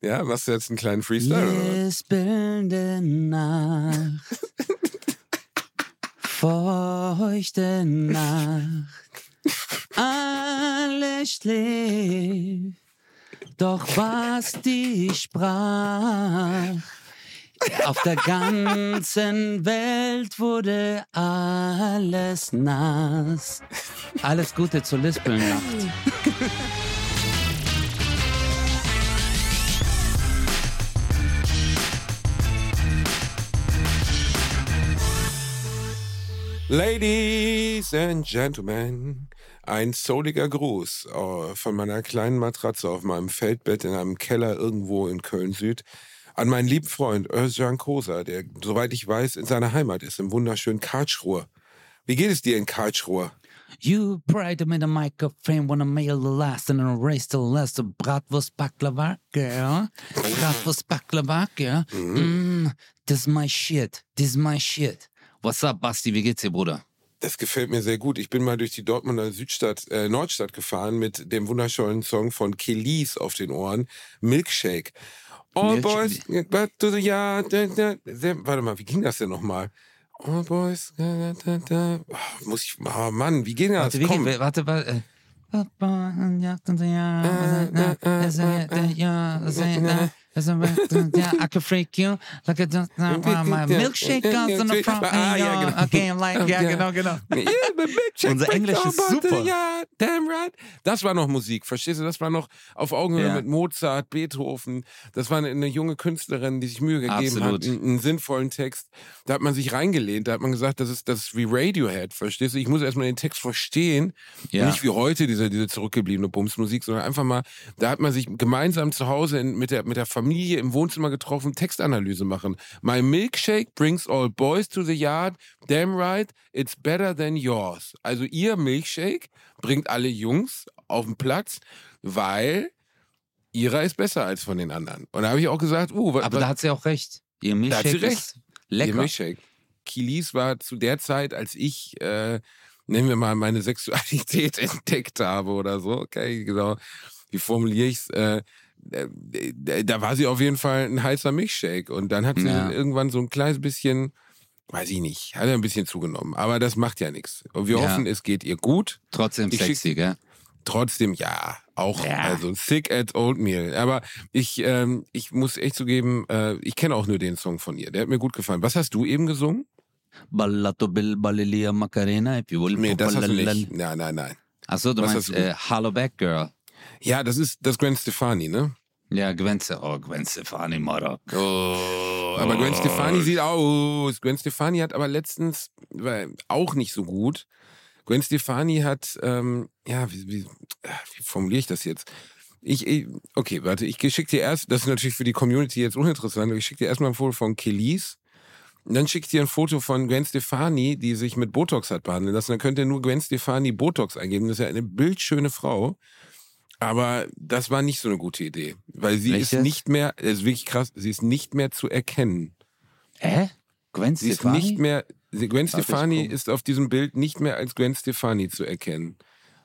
Ja, machst du jetzt einen kleinen Freestyle? Lispelnde Nacht, feuchte Nacht, alles schläft, doch was die sprach. Auf der ganzen Welt wurde alles nass. Alles Gute zur Lispelnacht. Ladies and Gentlemen, ein souliger Gruß äh, von meiner kleinen Matratze auf meinem Feldbett in einem Keller irgendwo in Köln-Süd an meinen lieben Freund Özcan Kosa, der, soweit ich weiß, in seiner Heimat ist, im wunderschönen Karlsruhe. Wie geht es dir in Karlsruhe? You pride me the microphone when I mail the last and erase the last of Bratwurst Baklava, girl. Bratwurst Baklava, girl. Mm, this is my shit. This is my shit. What's up, Basti? Wie geht's dir, Bruder? Das gefällt mir sehr gut. Ich bin mal durch die Dortmunder Südstadt, äh, Nordstadt gefahren mit dem wunderschönen Song von Kelis auf den Ohren, Milkshake. All Milkshake. boys, to the yard. Da. Warte mal, wie ging das denn nochmal? All boys, da, da, da. Oh, muss ich, oh Mann, wie ging das? Warte, wie Komm. geht, warte, warte. äh. Ja, ja, ja, ja, I can freak you like a my milkshake comes in the front Ah, ja, genau. Okay, like, ja, genau, genau. Yeah, but Milkshake Unser Englisch ist the super. yard. Damn right. Das war noch Musik, verstehst du? Das war noch auf Augenhöhe Ja. mit Mozart, Beethoven. Das war eine, junge Künstlerin, die sich Mühe gegeben hat, einen, sinnvollen Text. Da hat man sich reingelehnt, da hat man gesagt, das ist, das ist wie Radiohead, verstehst du? Ich muss erstmal den Text verstehen. Ja. Nicht wie heute, diese, diese zurückgebliebene Bumsmusik, sondern einfach mal, da hat man sich gemeinsam zu Hause mit, der, mit der Familie im Wohnzimmer getroffen, Textanalyse machen. My milkshake brings all boys to the yard. Damn right, it's better than yours. Also ihr Milkshake bringt alle Jungs auf den Platz, weil ihrer ist besser als von den anderen. Und da habe ich auch gesagt, uh, was, Aber da hat sie auch recht. Ihr Milchshake sie recht. ist Ihr lecker. Milkshake. Kilis war zu der Zeit, als ich, äh, nennen wir mal, meine Sexualität entdeckt habe oder so. Okay, genau. Wie formuliere ich's? Äh, äh, da war sie auf jeden Fall ein heißer Milchshake. Und dann hat sie Ja. irgendwann so ein kleines bisschen, weiß ich nicht, hat er ein bisschen zugenommen. Aber das macht ja nichts. Und wir Ja. hoffen, es geht ihr gut. Trotzdem Ich sexy, gell? Trotzdem, ja, auch, Ja. also sick at oatmeal. Aber ich, ähm, ich muss echt zugeben, äh, ich kenne auch nur den Song von ihr. Der hat mir gut gefallen. Was hast du eben gesungen? Ballato Bill Ballilia Macarena, if you will. Nee, das hast du nicht. Nein, nein, nein. Achso, du Was meinst hast du? äh, Hollowback Girl. Ja, das ist das Gwen Stefani, ne? Ja, Gwen, oh, Gwen Stefani, Marok. Oh, aber Gwen Stefani sieht aus. Gwen Stefani hat aber letztens auch nicht so gut. Gwen Stefani hat, ähm, ja, wie, wie, wie formuliere ich das jetzt? Ich, ich okay, warte, ich schicke dir erst, das ist natürlich für die Community jetzt uninteressant, aber ich schicke dir erstmal ein Foto von Kelis. Und dann schicke ich dir ein Foto von Gwen Stefani, die sich mit Botox hat behandeln lassen. Dann könnt ihr nur Gwen Stefani Botox eingeben. Das ist ja eine bildschöne Frau. Aber das war nicht so eine gute Idee. Weil sie Welches? ist nicht mehr, das ist wirklich krass, sie ist nicht mehr zu erkennen. Hä? Gwen Sie Stefani? ist nicht mehr, sie- Gwen ich Stefani ist auf diesem Bild nicht mehr als Gwen Stefani zu erkennen.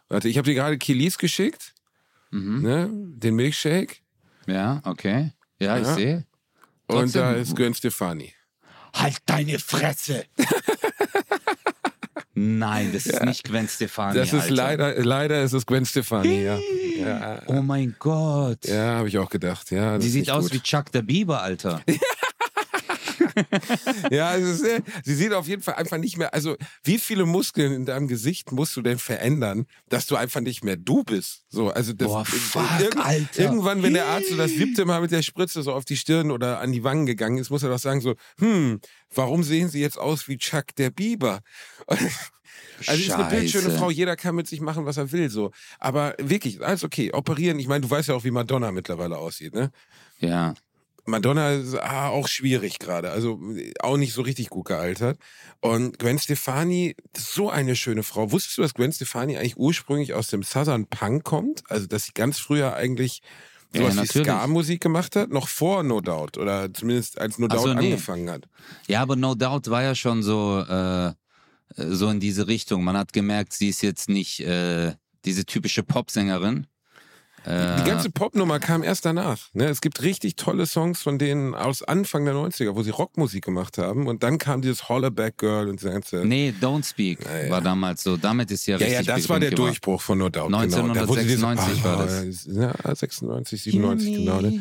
Warte, ich habe dir gerade Kilis geschickt, Mhm. ne? den Milkshake. Ja, okay. Ja, ich Ja. sehe. Und da ist Gwen Stefani. Halt deine Fresse! Nein, das ist nicht Gwen Stefani. Das ist Alter. leider, leider ist es Gwen Stefani, ja. Ja, Oh mein Gott. ja habe ich auch gedacht, ja. Die sieht aus gut. wie Chuck der Bieber, Alter. Ja, es ist, äh, sie sieht auf jeden Fall einfach nicht mehr. Also, wie viele Muskeln in deinem Gesicht musst du denn verändern, dass du einfach nicht mehr du bist? So, also das, Boah, fuck, irgend- Alter. irgendwann, wenn der Arzt so das siebte Mal mit der Spritze so auf die Stirn oder an die Wangen gegangen ist, muss er doch sagen so, hm, warum sehen sie jetzt aus wie Chuck der Bieber? Also sie ist eine bildschöne Scheiße. Frau, jeder kann mit sich machen, was er will, so. Aber wirklich, alles okay, operieren. Ich meine, du weißt ja auch, wie Madonna mittlerweile aussieht, ne? Ja. Madonna ist ah, auch schwierig gerade, also auch nicht so richtig gut gealtert. Und Gwen Stefani, so eine schöne Frau. Wusstest du, dass Gwen Stefani eigentlich ursprünglich aus dem Southern Punk kommt? Also, dass sie ganz früher eigentlich Ja, sowas wie natürlich. Ska-Musik gemacht hat? Noch vor No Doubt oder zumindest als No Doubt so, nee. angefangen hat. Ja, aber No Doubt war ja schon so, äh, so in diese Richtung. Man hat gemerkt, sie ist jetzt nicht äh, diese typische Popsängerin. Äh, Die ganze Popnummer kam erst danach. Ne? Es gibt richtig tolle Songs von denen aus Anfang der 90er, wo sie Rockmusik gemacht haben. Und dann kam dieses Hollaback Girl und das ganze. nee, Don't Speak Ja, war damals so. Damit ist ja ja, richtig ja, das war der geworden. Durchbruch von No Doubt. Genau. Da, dieses- 1996 war das. Ja, 96, 97, genau. Ne?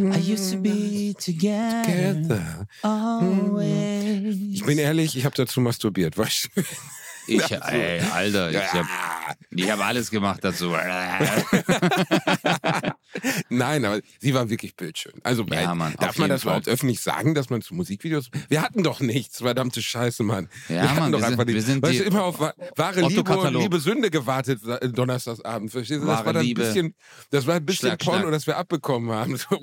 I used to be together, Together. always. Ich bin ehrlich, ich habe dazu masturbiert, weißt du? Ich, ey, Alter, ich Ja. Habe ich hab alles gemacht dazu. Nein, aber sie war wirklich bildschön. Also Ja, Mann, darf man das überhaupt öffentlich sagen, dass man zu Musikvideos. Wir hatten doch nichts, verdammte Scheiße, Mann. Ja, wir hatten Mann, doch wir einfach sind- wir nicht. sind weißt die immer auf wa- wahre Liebe und liebe Sünde gewartet Donnerstagsabend. Verstehst du? Das Wahre war dann ein bisschen, das war ein bisschen Schlag, Porno, Schlag. das wir abbekommen haben. So,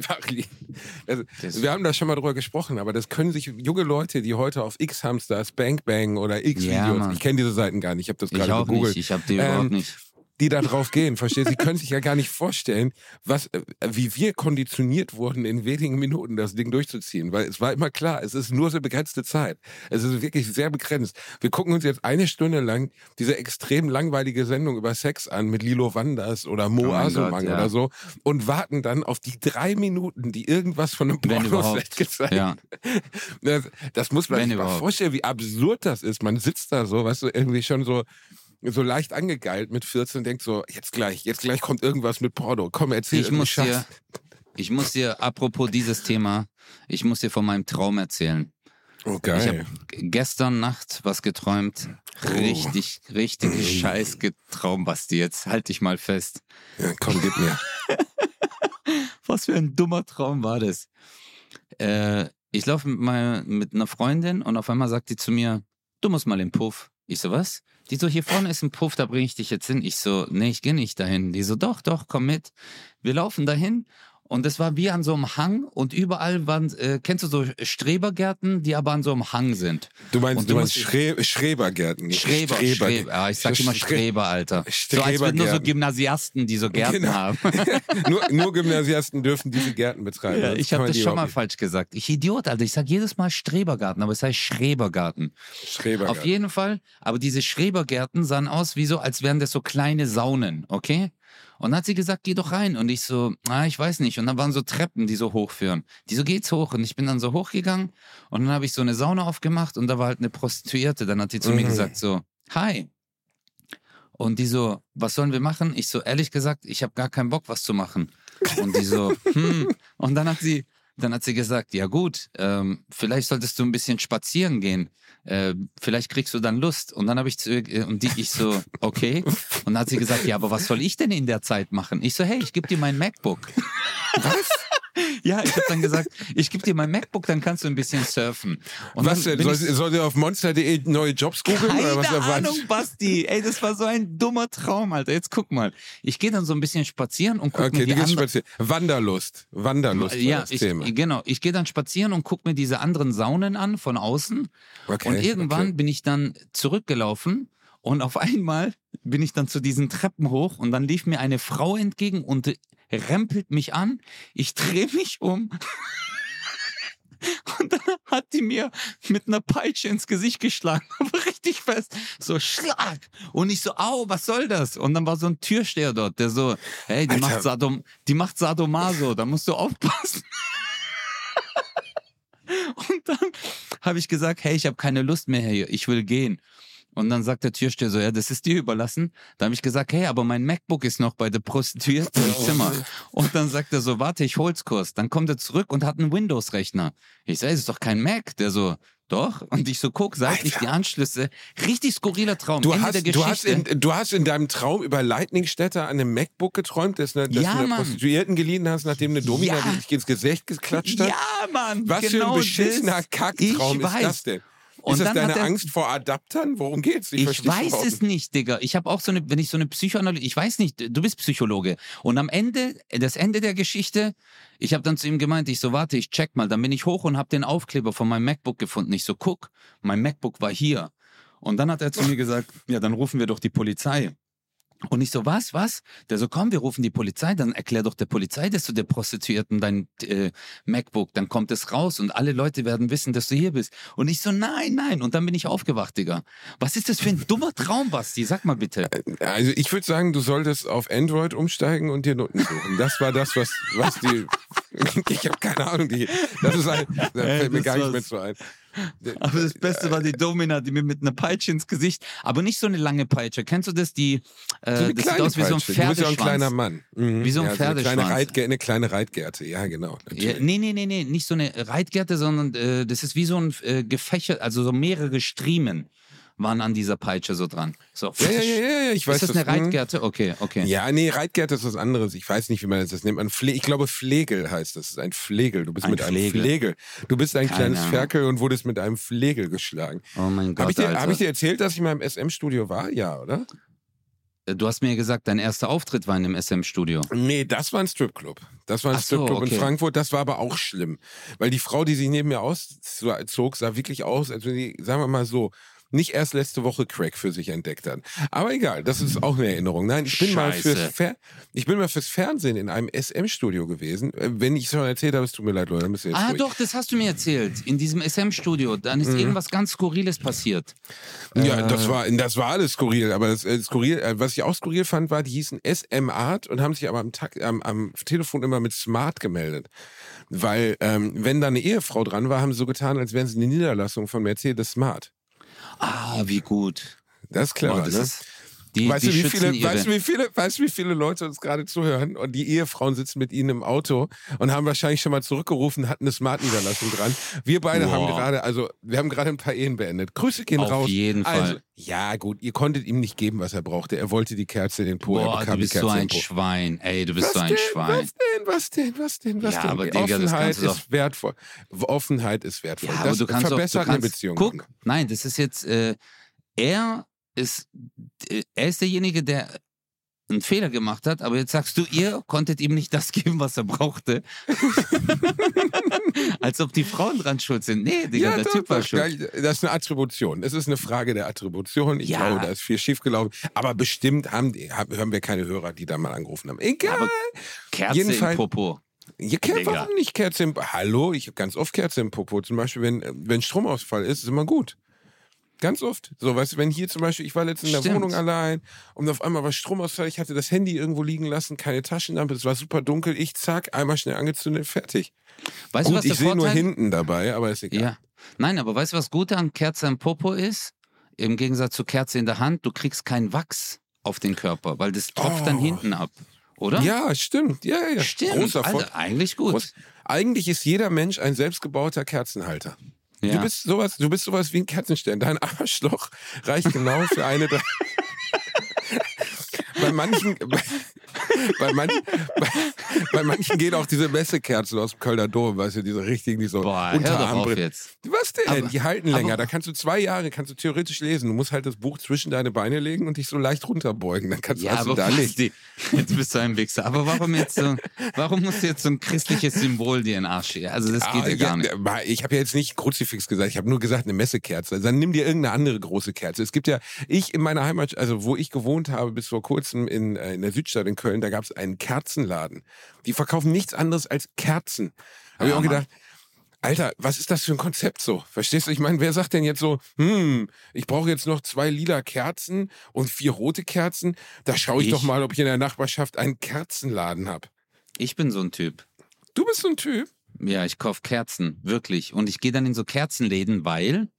also, wir haben da schon mal drüber gesprochen, aber das können sich junge Leute, die heute auf X-Hamsters, Bang Bang oder Ja, X-Videos, Mann. ich kenne diese Seiten gar nicht, ich habe das gerade gegoogelt nicht, ich habe die Ähm, überhaupt nicht. Die da drauf gehen, verstehst? Sie können sich ja gar nicht vorstellen, was, äh, wie wir konditioniert wurden, in wenigen Minuten das Ding durchzuziehen. Weil es war immer klar, es ist nur so begrenzte Zeit. Es ist wirklich sehr begrenzt. Wir gucken uns jetzt eine Stunde lang diese extrem langweilige Sendung über Sex an mit Lilo Wanders oder Mo Oh Asumang ja. oder so und warten dann auf die drei Minuten, die irgendwas von einem Wenn Porno überhaupt. gezeigt Ja. das, das muss man Wenn sich mal überhaupt. vorstellen, wie absurd das ist. Man sitzt da so, weißt du, irgendwie schon so, so leicht angegeilt mit 14 und denkt so, jetzt gleich, jetzt gleich kommt irgendwas mit Porno. Komm, erzähl Ich muss dir, ich muss dir, apropos dieses Thema, ich muss dir von meinem Traum erzählen. Oh, Ich habe geil. gestern Nacht was geträumt. Oh. Richtig, richtig scheiß getraum, Basti. Jetzt halt dich mal fest. Ja, komm, gib mir. Was für ein dummer Traum war das? Äh, ich laufe mit, meiner- mit einer Freundin und auf einmal sagt die zu mir, du musst mal den Puff. Ich so, was? Die so, hier vorne ist ein Puff, da bringe ich dich jetzt hin. Ich so, nee, ich gehe nicht dahin. Die so, doch, doch, komm mit. Wir laufen dahin und es war wie an so einem Hang und überall waren, äh, kennst du so Strebergärten, die aber an so einem Hang sind. Du meinst, Und du du meinst Schre Schrebergärten. Schreber, Streber- Schreber. Ja, ich sag immer Stre- Streber, Alter. So als würden nur so. Gymnasiasten, die so Gärten Genau. haben. nur, nur Gymnasiasten dürfen diese Gärten betreiben. Ja, ich habe das schon mal falsch gesagt. Ich Idiot, Alter. Ich sage jedes Mal Strebergarten, aber es heißt Schrebergarten. nicht. Schrebergärten. Auf jeden Fall. Aber diese Schrebergärten sahen aus wie so, als wären das so kleine Saunen, okay? Und dann hat sie gesagt, geh doch rein. Und ich so, ah, ich weiß nicht. Und dann waren so Treppen, die so hochführen. Die so, geht's hoch. Und ich bin dann so hochgegangen. Und dann habe ich so eine Sauna aufgemacht und da war halt eine Prostituierte. Dann hat die zu mir Mhm. gesagt so, hi. Und die so, was sollen wir machen? Ich so, ehrlich gesagt, ich habe gar keinen Bock, was zu machen. Und die so, hm. Und dann hat sie, dann hat sie gesagt, ja gut, ähm, vielleicht solltest du ein bisschen spazieren gehen. Äh, vielleicht kriegst du dann Lust. Und dann habe ich zu äh, und die, ich so, okay. Und dann hat sie gesagt, ja, aber was soll ich denn in der Zeit machen? Ich so, hey, ich gebe dir mein MacBook. Was? Ja, ich habe dann gesagt, ich gebe dir mein MacBook, dann kannst du ein bisschen surfen. Und Was denn? Soll, soll der auf monster.de neue Jobs googeln? keine oder was? Ahnung, Basti. Ey, das war so ein dummer Traum, Alter. Jetzt guck mal. Ich gehe dann so ein bisschen spazieren und guck Okay, mir du die gehst anderen... spazieren. Wanderlust. Wanderlust Ja, das ich, Thema. genau. Ich gehe dann spazieren und guck mir diese anderen Saunen an von außen. Okay, und irgendwann okay. bin ich dann zurückgelaufen und auf einmal bin ich dann zu diesen Treppen hoch und dann lief mir eine Frau entgegen und rempelt mich an. Ich drehe mich um. Und dann hat die mir mit einer Peitsche ins Gesicht geschlagen, aber richtig fest. So Schlag. Und ich so, au, was soll das? Und dann war so ein Türsteher dort, der so, hey, die Alter. macht, Sadom, die macht Sadomaso, da musst du aufpassen. Und dann habe ich gesagt, hey, ich habe keine Lust mehr hier, ich will gehen. Und dann sagt der Türsteher so, ja, das ist dir überlassen. Da habe ich gesagt, hey, aber mein MacBook ist noch bei der Prostituierten im Zimmer. Und dann sagt er so, warte, ich hol's kurz. Dann kommt er zurück und hat einen Windows-Rechner. Ich sage, es ist doch kein Mac. Der so, doch. Und ich so guck, seitlich Alter. die Anschlüsse. Richtig skurriler Traum. Du Ende hast, der du, hast Geschichte. in, du hast in deinem Traum über Lightning-Städter an einem MacBook geträumt, das, eine, das Ja, du einer. Prostituierten geliehen hast, nachdem eine Domina Ja. dich ins Gesicht geklatscht hat? ja, Mann. Was für genau ein beschissener das. Kacktraum Ich ist weiß. das denn? Und ist das deine er- Angst vor Adaptern? Worum geht's? Ich, versteh's weiß überhaupt es nicht, Digga. Ich habe auch so eine, wenn ich so eine Psychoanalyse, ich weiß nicht, du bist Psychologe. Und am Ende, das Ende der Geschichte, ich habe dann zu ihm gemeint, ich so, warte, ich check mal. Dann bin ich hoch und habe den Aufkleber von meinem MacBook gefunden. Ich so, guck, mein MacBook war hier. Und dann hat er zu mir gesagt, ja, dann rufen wir doch die Polizei. Und ich so, was, was? Der so, komm, wir rufen die Polizei, dann erklär doch der Polizei, dass du der Prostituierten dein äh, MacBook, dann kommt es raus und alle Leute werden wissen, dass du hier bist. Und ich so, nein, nein. Und dann bin ich aufgewacht, Digga. Was ist das für ein dummer Traum, Basti? Sag mal bitte. Also ich würde sagen, du solltest auf Android umsteigen und dir Noten suchen. Das war das, was, was die. ich habe keine Ahnung, die. Das ist ein, da Ey, fällt mir das gar nicht mehr so ein. Aber das Beste war die Domina, die mir mit einer Peitsche ins Gesicht, aber nicht so eine lange Peitsche. Kennst du das? Die, äh, So eine das sieht kleine aus wie so ein Peitsche. Du bist ja Pferdeschwanz. ein kleiner Mann. Mhm. Wie so ein ja, eine, kleine Pferdeschwanz. Reitgerte, eine kleine Reitgerte, ja genau. Ja, nee, nee, nee, nee, nicht so eine Reitgerte, sondern äh, das ist wie so ein äh, Gefächer, also so mehrere Striemen waren an dieser Peitsche so dran. So. Ja, ja, ja, ja, ich weiß ist das eine. Reitgerte? Okay, okay. Ja, nee, Reitgerte ist was anderes. Ich weiß nicht, wie man das, nennt. Man Fle ich glaube, Flegel heißt das. Das ist ein Flegel. Du bist Ein mit einem Flegel. Flegel. Du bist ein Keine kleines. Ferkel und wurdest mit einem Flegel geschlagen. Oh mein Gott, Habe ich, dir- hab ich dir erzählt, dass ich mal im SM-Studio war? Ja, oder? Äh, Du hast mir gesagt, dein erster Auftritt war in dem SM-Studio. Nee, das war ein Stripclub. Das war ein Ach so, Stripclub okay. in Frankfurt. Das war aber auch schlimm. Weil die Frau, die sich neben mir auszog, sah wirklich aus, als wenn die, sagen wir mal so, nicht erst letzte Woche Crack für sich entdeckt hat. Aber egal, das ist auch eine Erinnerung. Nein, ich bin mal fürs Fer ich bin mal fürs Fernsehen in einem SM-Studio gewesen. Äh, Wenn ich es schon erzählt habe, es tut mir leid, Leute, dann müsst ihr jetzt Ah, durch. doch, das hast du mir erzählt. In diesem SM-Studio. Dann ist irgendwas ganz Skurriles passiert. Ja, Äh. das war, das war alles skurril. Aber das, äh, skurril, äh, was ich auch skurril fand, war, die hießen SM Art und haben sich aber am, Tag, am, am Telefon immer mit Smart gemeldet. Weil, ähm, wenn da eine Ehefrau dran war, haben sie so getan, als wären sie eine Niederlassung von Mercedes Smart. Ah, wie gut. Das ist clever, Boah, das ne? ist, die, weißt, die du, wie viele, ihre... weißt, du, wie viele, weißt du, wie viele Leute uns gerade zuhören und die Ehefrauen sitzen mit ihnen im Auto und haben wahrscheinlich schon mal zurückgerufen, hatten eine Smart-Niederlassung dran. Wir beide haben Boah. gerade, also wir haben gerade ein paar Ehen beendet. Grüße gehen Auf raus. jeden Fall. Also, ja, gut, ihr konntet ihm nicht geben, was er brauchte. Er wollte die Kerze in den Po, er Boah, bekam du bist die Kerze so in ein. Schwein. Ey, du bist Was so ein denn, Schwein. Was denn, was denn, was denn, was Ja, denn? aber Die Digga, Offenheit du ist wertvoll. Offenheit ist wertvoll. Ja, aber das du kannst doch, du verbessert kannst, eine Beziehung. Guck, nein, das ist jetzt, äh, er ist, äh, er ist derjenige, der einen Fehler gemacht hat, aber jetzt sagst du, ihr konntet ihm nicht das geben, was er brauchte. Als ob die Frauen dran schuld sind. Nee, Digga, der doch, Typ war doch, schuld. Das ist eine Attribution. Es ist eine Frage der Attribution. Ich Ja. glaube, da ist viel schiefgelaufen. Aber bestimmt haben, haben, wir keine Hörer, die da mal angerufen haben. Egal. Aber Kerze Jedenfalls- im Popo. Ja, Ker Digga. warum nicht Kerze im Hallo, ich habe ganz oft Kerze im Popo. Zum Beispiel, wenn, wenn Stromausfall ist, ist immer gut. Ganz oft. So, weißt du, wenn hier zum Beispiel, ich war letztens in der Stimmt. Wohnung allein und auf einmal war Stromausfall, ich hatte das Handy irgendwo liegen lassen, keine Taschenlampe, es war super dunkel, ich zack, einmal schnell angezündet, fertig. Weißt du, Gut, was ich sehe nur hinten dabei, aber ist egal. Ja. Nein, aber weißt du, was Gute an Kerze im Popo ist? Im Gegensatz zu Kerze in der Hand, du kriegst keinen Wachs auf den Körper, weil das tropft dann Oh. hinten ab. Oder? Ja, stimmt. Ja, ja. Stimmt. Großer Alter, eigentlich gut. Groß- Eigentlich ist jeder Mensch ein selbstgebauter Kerzenhalter. Ja. Du bist sowas, du bist sowas wie ein Kerzenstern. Dein Arschloch reicht genau für eine. Bei manchen, bei, bei, manchen, bei, bei manchen gehen auch diese Messekerzen aus dem Kölner Dom, weißt du, diese richtigen, die so Boah, Unterarmbrillen. jetzt. Was denn? Aber- die halten länger. aber- da kannst du zwei Jahre, kannst du theoretisch lesen. Du musst halt das Buch zwischen deine Beine legen und dich so leicht runterbeugen. Dann kannst du Ja, also aber da nicht. Jetzt bist du ein Wichser. Aber warum jetzt so, warum musst du jetzt so ein christliches Symbol dir in den Arsch schieben? Also das geht Ah, ja gar nicht. Ich habe ja jetzt nicht Kruzifix gesagt, ich habe nur gesagt eine Messekerze. Also dann nimm dir irgendeine andere große Kerze. Es gibt ja, ich in meiner Heimat, also wo ich gewohnt habe bis vor kurzem in, äh, in der Südstadt in Köln, da gab es einen Kerzenladen. Die verkaufen nichts anderes als Kerzen. Habe ich Ja, auch Mann. gedacht, Alter, was ist das für ein Konzept so? Verstehst du? Ich meine, wer sagt denn jetzt so, hm, ich brauche jetzt noch zwei lila Kerzen und vier rote Kerzen? Da schaue ich, Ich? doch mal, ob ich in der Nachbarschaft einen Kerzenladen habe. Ich bin so ein Typ. Du bist so ein Typ. Ja, ich kauf Kerzen, wirklich. Und ich gehe dann in so Kerzenläden, weil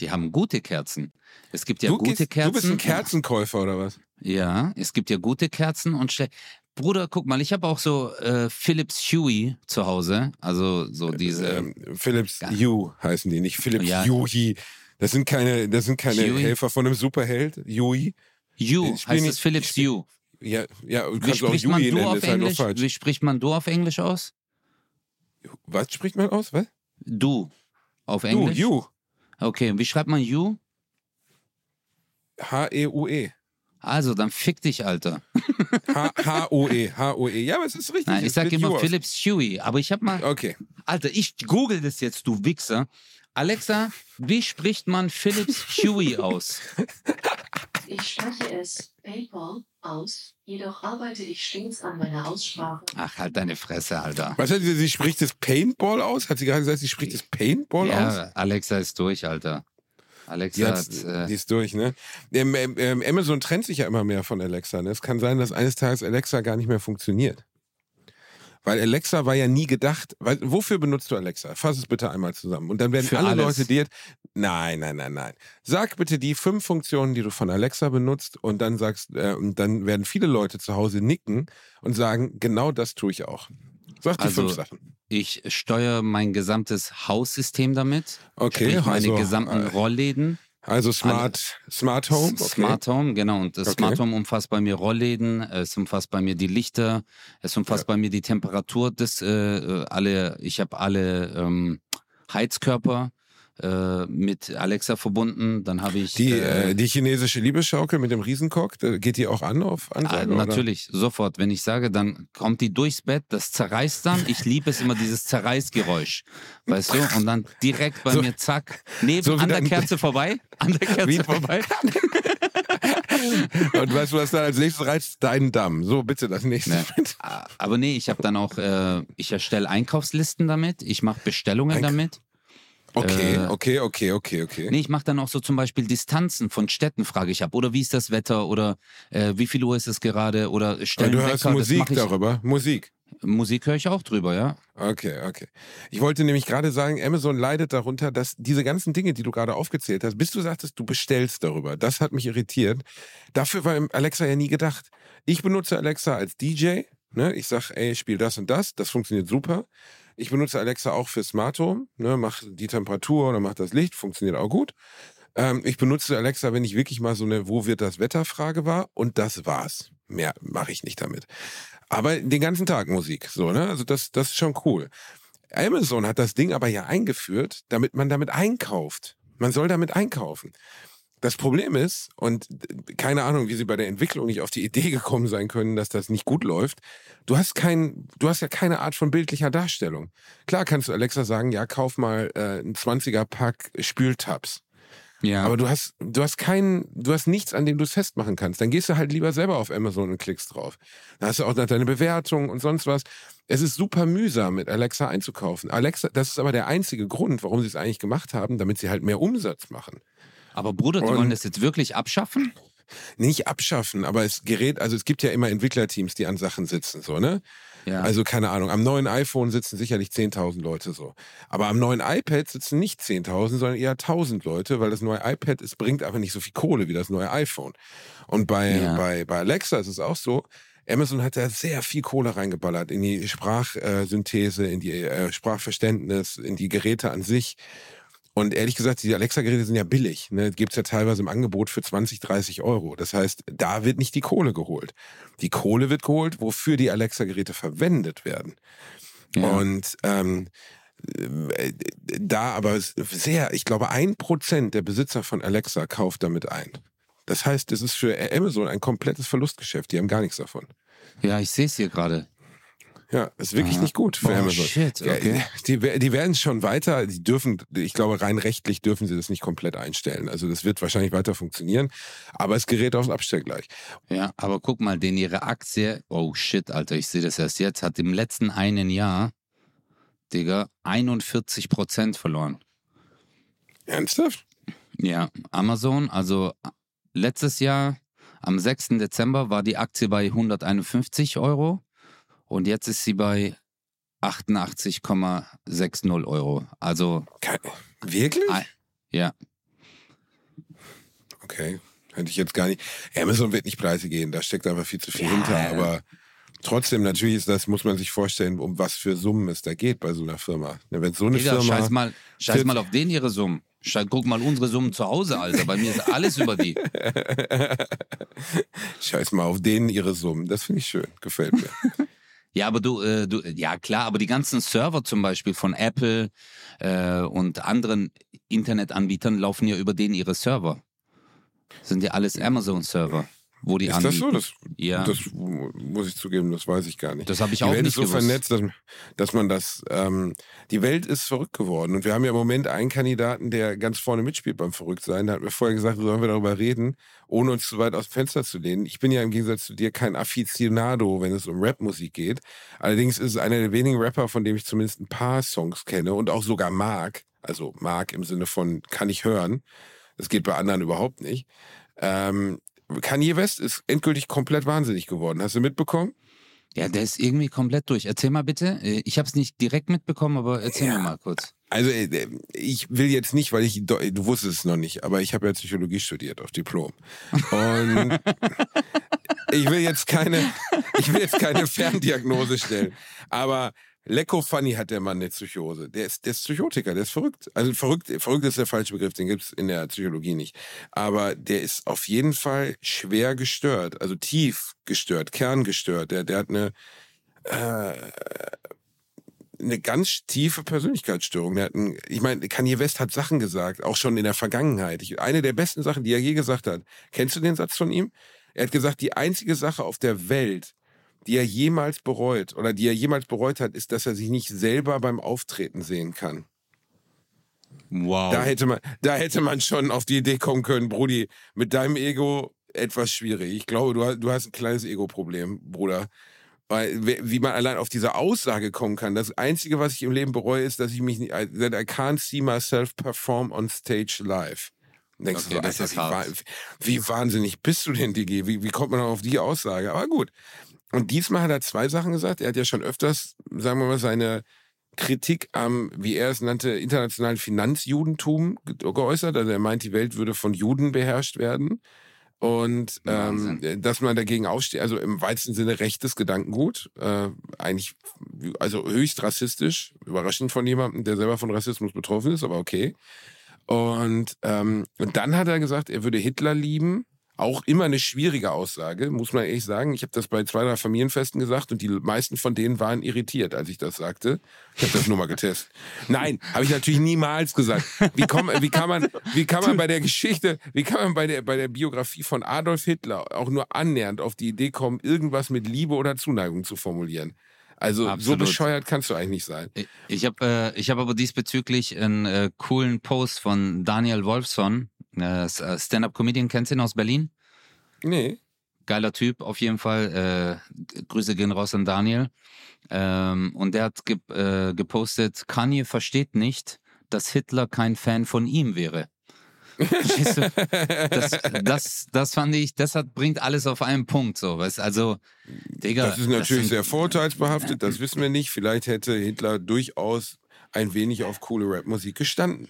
die haben gute Kerzen. Es gibt ja du, gute gehst- Kerzen. du bist ein Kerzenkäufer oder was? Ja, es gibt ja gute Kerzen und schle Bruder, guck mal, ich habe auch so äh, Philips Huey zu Hause. Also so diese. ähm, Philips Ja. Hue heißen die, nicht Philips Ja. Huey. Das sind keine, das sind keine Huey? Helfer von einem Superheld. Huey. Hue heißt nicht- es Philips Hue. Ja, ja, du Wie kannst auch spricht man Huey du nennen, auf ist halt nur Englisch? falsch. Wie spricht man du auf Englisch aus? Was spricht man aus? Was? Du auf Du, Englisch? Hue. Okay, und wie schreibt man You? H-E-U-E. Also, dann fick dich, Alter. H- H-O-E. H-O-E. Ja, aber es ist richtig. Nein, ich sag immer aus- Philips Huey, aber ich hab mal. Okay. Alter, ich google das jetzt, du Wichser. Alexa, wie spricht man Philips Huey aus? Ich spreche es. PayPal aus, jedoch arbeite ich stets an meiner Aussprache. Ach, halt deine Fresse, Alter. Was hat sie, sie spricht das Paintball aus? Hat sie gerade gesagt, sie spricht das Paintball aus? Ja, Alexa ist durch, Alter. Alexa Die, hat, äh, die ist durch, ne? Ähm, ähm, ähm, Amazon trennt sich ja immer mehr von Alexa. Ne? Es kann sein, dass eines Tages Alexa gar nicht mehr funktioniert. Weil Alexa war ja nie gedacht. Weil, wofür benutzt du Alexa? Fass es bitte einmal zusammen. Und dann werden Für alle alles. Leute dir. Nein, nein, nein, nein. Sag bitte die fünf Funktionen, die du von Alexa benutzt, und dann sagst, äh, und dann werden viele Leute zu Hause nicken und sagen, genau das tue ich auch. Sag die Also, fünf Sachen. ich steuere mein gesamtes Haussystem damit. Okay, Sprich, meine also, gesamten äh, Rollläden. Also Smart, Smart Home. Okay. Smart Home, genau. Und das Okay. Smart Home umfasst bei mir Rollläden, es umfasst bei mir die Lichter, es umfasst bei mir die Temperatur des, äh, äh, alle, ich habe alle ähm, Heizkörper mit Alexa verbunden. Dann habe ich Die, äh, äh, die chinesische Liebesschaukel mit dem Riesenkock, geht die auch an auf Ah, Ansage? oder? natürlich, sofort. Wenn ich sage, dann kommt die durchs Bett, das zerreißt dann. Ich liebe es immer, dieses Zerreißgeräusch. Weißt du? Und dann direkt bei So- mir, zack, neben so an der Kerze vorbei. An der Kerze vorbei. Und weißt du, was dann als nächstes reizt? Deinen Damm. So, bitte das nächste. Ne. Ah, Aber nee, ich habe dann auch, äh, ich erstelle Einkaufslisten damit, ich mache Bestellungen Eink- damit. Okay, Äh, okay, okay, okay, okay. Nee, ich mache dann auch so zum Beispiel Distanzen von Städten, frage ich ab. Oder wie ist das Wetter? Oder äh, wie viel Uhr ist es gerade? Oder Aber stellen du Wecker, hörst das Musik darüber. Musik. Musik höre ich auch drüber, ja. Okay, okay. Ich wollte nämlich gerade sagen, Amazon leidet darunter, dass diese ganzen Dinge, die du gerade aufgezählt hast, bis du sagtest, du bestellst darüber. Das hat mich irritiert. Dafür war Alexa ja nie gedacht. Ich benutze Alexa als DJ. Ne? Ich sag, ey, spiel das und das. Das funktioniert super. Ich benutze Alexa auch für Smart Home. Ne? Mach die Temperatur oder mach das Licht. Funktioniert auch gut. Ähm, ich benutze Alexa, wenn ich wirklich mal so eine Wo wird das Wetter Frage war. Und das war's. Mehr mache ich nicht damit. Aber den ganzen Tag Musik. So, ne? Also das, das ist schon cool. Amazon hat das Ding aber ja eingeführt, damit man damit einkauft. Man soll damit einkaufen. Das Problem ist, und keine Ahnung, wie sie bei der Entwicklung nicht auf die Idee gekommen sein können, dass das nicht gut läuft, du hast kein, du hast ja keine Art von bildlicher Darstellung. Klar kannst du Alexa sagen, ja, kauf mal äh, ein 20er Pack Spültabs. Ja. Aber du hast, du hast keinen, du hast nichts, an dem du es festmachen kannst. Dann gehst du halt lieber selber auf Amazon und klickst drauf. Dann hast du auch noch deine Bewertung und sonst was. Es ist super mühsam, mit Alexa einzukaufen. Alexa, das ist aber der einzige Grund, warum sie es eigentlich gemacht haben, damit sie halt mehr Umsatz machen. Aber Bruder, die Und- wollen das jetzt wirklich abschaffen? Nicht abschaffen, aber es gerät, also es gibt ja immer Entwicklerteams, die an Sachen sitzen, so, ne? Ja. Also keine Ahnung, am neuen iPhone sitzen sicherlich 10.000 Leute so. Aber am neuen iPad sitzen nicht 10.000, sondern eher 1.000 Leute, weil das neue iPad, es bringt einfach nicht so viel Kohle wie das neue iPhone. Und bei, Ja. bei, bei Alexa ist es auch so, Amazon hat da sehr viel Kohle reingeballert in die Sprachsynthese, in die äh, Sprachverständnis, in die Geräte an sich. Und ehrlich gesagt, die Alexa-Geräte sind ja billig. Ne? Gibt's ja teilweise im Angebot für 20, 30 Euro. Das heißt, da wird nicht die Kohle geholt. Die Kohle wird geholt, wofür die Alexa-Geräte verwendet werden. Ja. Und ähm, äh, da aber sehr, ich glaube, ein Prozent der Besitzer von Alexa kauft damit ein. Das heißt, es ist für Amazon ein komplettes Verlustgeschäft. Die haben gar nichts davon. ja, ich sehe es hier gerade. Ja, ist wirklich Aha. nicht gut für Oh, Amazon. shit, okay. Die, die werden es schon weiter, die dürfen, ich glaube, rein rechtlich dürfen sie das nicht komplett einstellen. Also das wird wahrscheinlich weiter funktionieren, aber es gerät aufs Abstellgleich. Ja, aber guck mal, denn ihre Aktie, oh shit, Alter, ich sehe das erst jetzt, hat im letzten einen Jahr, Digga, 41 Prozent verloren. Ernsthaft? Ja, Amazon, also letztes Jahr am 6. Dezember war die Aktie bei 151 Euro und jetzt ist sie bei 88,60 Euro. Also, Wirklich? Ah. ja, Okay, hätte ich jetzt gar nicht. Amazon wird nicht pleite gehen, da steckt einfach viel zu viel Ja. hinter, aber trotzdem, natürlich ist das, muss man sich vorstellen, um was für Summen es da geht bei so einer Firma. Ne, Wenn so eine Digga, Firma. scheiß mal, scheiß 40 mal auf den ihre Summen. Scheiß, guck mal unsere Summen zu Hause, Alter. Bei mir ist alles über die. Scheiß mal auf denen ihre Summen. Das finde ich schön. Gefällt mir. Ja, aber du, äh, du, ja klar, aber die ganzen Server zum Beispiel von Apple äh, und anderen Internetanbietern laufen ja über denen ihre Server. Sind ja alles Amazon-Server. Wo die Ist anbieten. das so? Das, ja, das muss ich zugeben, das weiß ich gar nicht. das habe ich die auch Welt nicht ist so gewusst. vernetzt, dass, dass man das. Ähm, die Welt ist verrückt geworden. Und wir haben ja im Moment einen Kandidaten, der ganz vorne mitspielt beim Verrücktsein. Da hat mir vorher gesagt, sollen wir darüber reden, ohne uns zu weit aus dem Fenster zu lehnen. Ich bin ja im Gegensatz zu dir kein Aficionado, wenn es um Rapmusik geht. Allerdings ist es einer der wenigen Rapper, von dem ich zumindest ein paar Songs kenne und auch sogar mag. Also mag im Sinne von kann ich hören. Das geht bei anderen überhaupt nicht. Ähm, Kanye West ist endgültig komplett wahnsinnig geworden. Hast du mitbekommen? Ja, der ist irgendwie komplett durch. Erzähl mal bitte. Äh, Ich habe es nicht direkt mitbekommen, aber erzähl Ja. mir mal kurz. Also äh, ich will jetzt nicht, weil ich, du wusstest es noch nicht, aber ich habe ja Psychologie studiert auf Diplom. Und ich will jetzt keine, ich will jetzt keine Ferndiagnose stellen. Aber Lecko Funny hat der Mann eine Psychose. Der ist, der ist Psychotiker, der ist verrückt. Also verrückt, verrückt ist der falsche Begriff, den gibt's in der Psychologie nicht. Aber der ist auf jeden Fall schwer gestört, also tief gestört, kerngestört. Der, der hat eine, äh, eine ganz tiefe Persönlichkeitsstörung. Der hat ein, ich meine, Kanye West hat Sachen gesagt, auch schon in der Vergangenheit. Ich, eine der besten Sachen, die er je gesagt hat. Kennst du den Satz von ihm? Er hat gesagt, die einzige Sache auf der Welt, die er jemals bereut oder die er jemals bereut hat, ist, dass er sich nicht selber beim Auftreten sehen kann. Wow. Da hätte man, da hätte man schon auf die Idee kommen können, Brudi, mit deinem Ego etwas schwierig. Ich glaube, du hast, du hast ein kleines Ego-Problem, Bruder. Weil, we- wie man allein auf diese Aussage kommen kann. Das Einzige, was ich im Leben bereue, ist, dass ich mich nicht, that I can't see myself perform on stage live. Und denkst Okay, du, so, Alter, wie, wie wahnsinnig bist du denn, Digi? Wie, wie kommt man auf die Aussage? Aber gut. Und diesmal hat er zwei Sachen gesagt. Er hat ja schon öfters, sagen wir mal, seine Kritik am, wie er es nannte, internationalen Finanzjudentum ge geäußert. Also er meint, die Welt würde von Juden beherrscht werden. Und ähm, dass man dagegen aufsteht, also im weitesten Sinne rechtes Gedankengut, äh, eigentlich, also höchst rassistisch, überraschend von jemandem, der selber von Rassismus betroffen ist, aber okay. Und, ähm, und dann hat er gesagt, er würde Hitler lieben. Auch immer eine schwierige Aussage, muss man ehrlich sagen. Ich habe das bei zwei, drei Familienfesten gesagt und die meisten von denen waren irritiert, als ich das sagte. Ich habe das nur mal getestet. Nein, habe ich natürlich niemals gesagt. Wie, komm, wie, kann man, wie kann man bei der Geschichte, wie kann man bei der, bei der Biografie von Adolf Hitler auch nur annähernd auf die Idee kommen, irgendwas mit Liebe oder Zuneigung zu formulieren? Also so Absolut. bescheuert kannst du eigentlich nicht sein. Ich- Ich habe äh, ich hab aber diesbezüglich einen äh, coolen Post von Daniel Wolfson, äh, Stand-Up-Comedian, kennst du ihn aus Berlin? Nee. Geiler Typ, auf jeden Fall. Äh, Grüße gehen raus an Daniel. Ähm, und der hat ge äh, gepostet, Kanye versteht nicht, dass Hitler kein Fan von ihm wäre. Verstehst du? Das, das, das fand ich, das hat, bringt alles auf einen Punkt. So, weißt? Also, Digga. Das ist natürlich sind- sehr vorurteilsbehaftet, das wissen wir nicht. Vielleicht hätte Hitler durchaus ein wenig auf coole Rapmusik gestanden.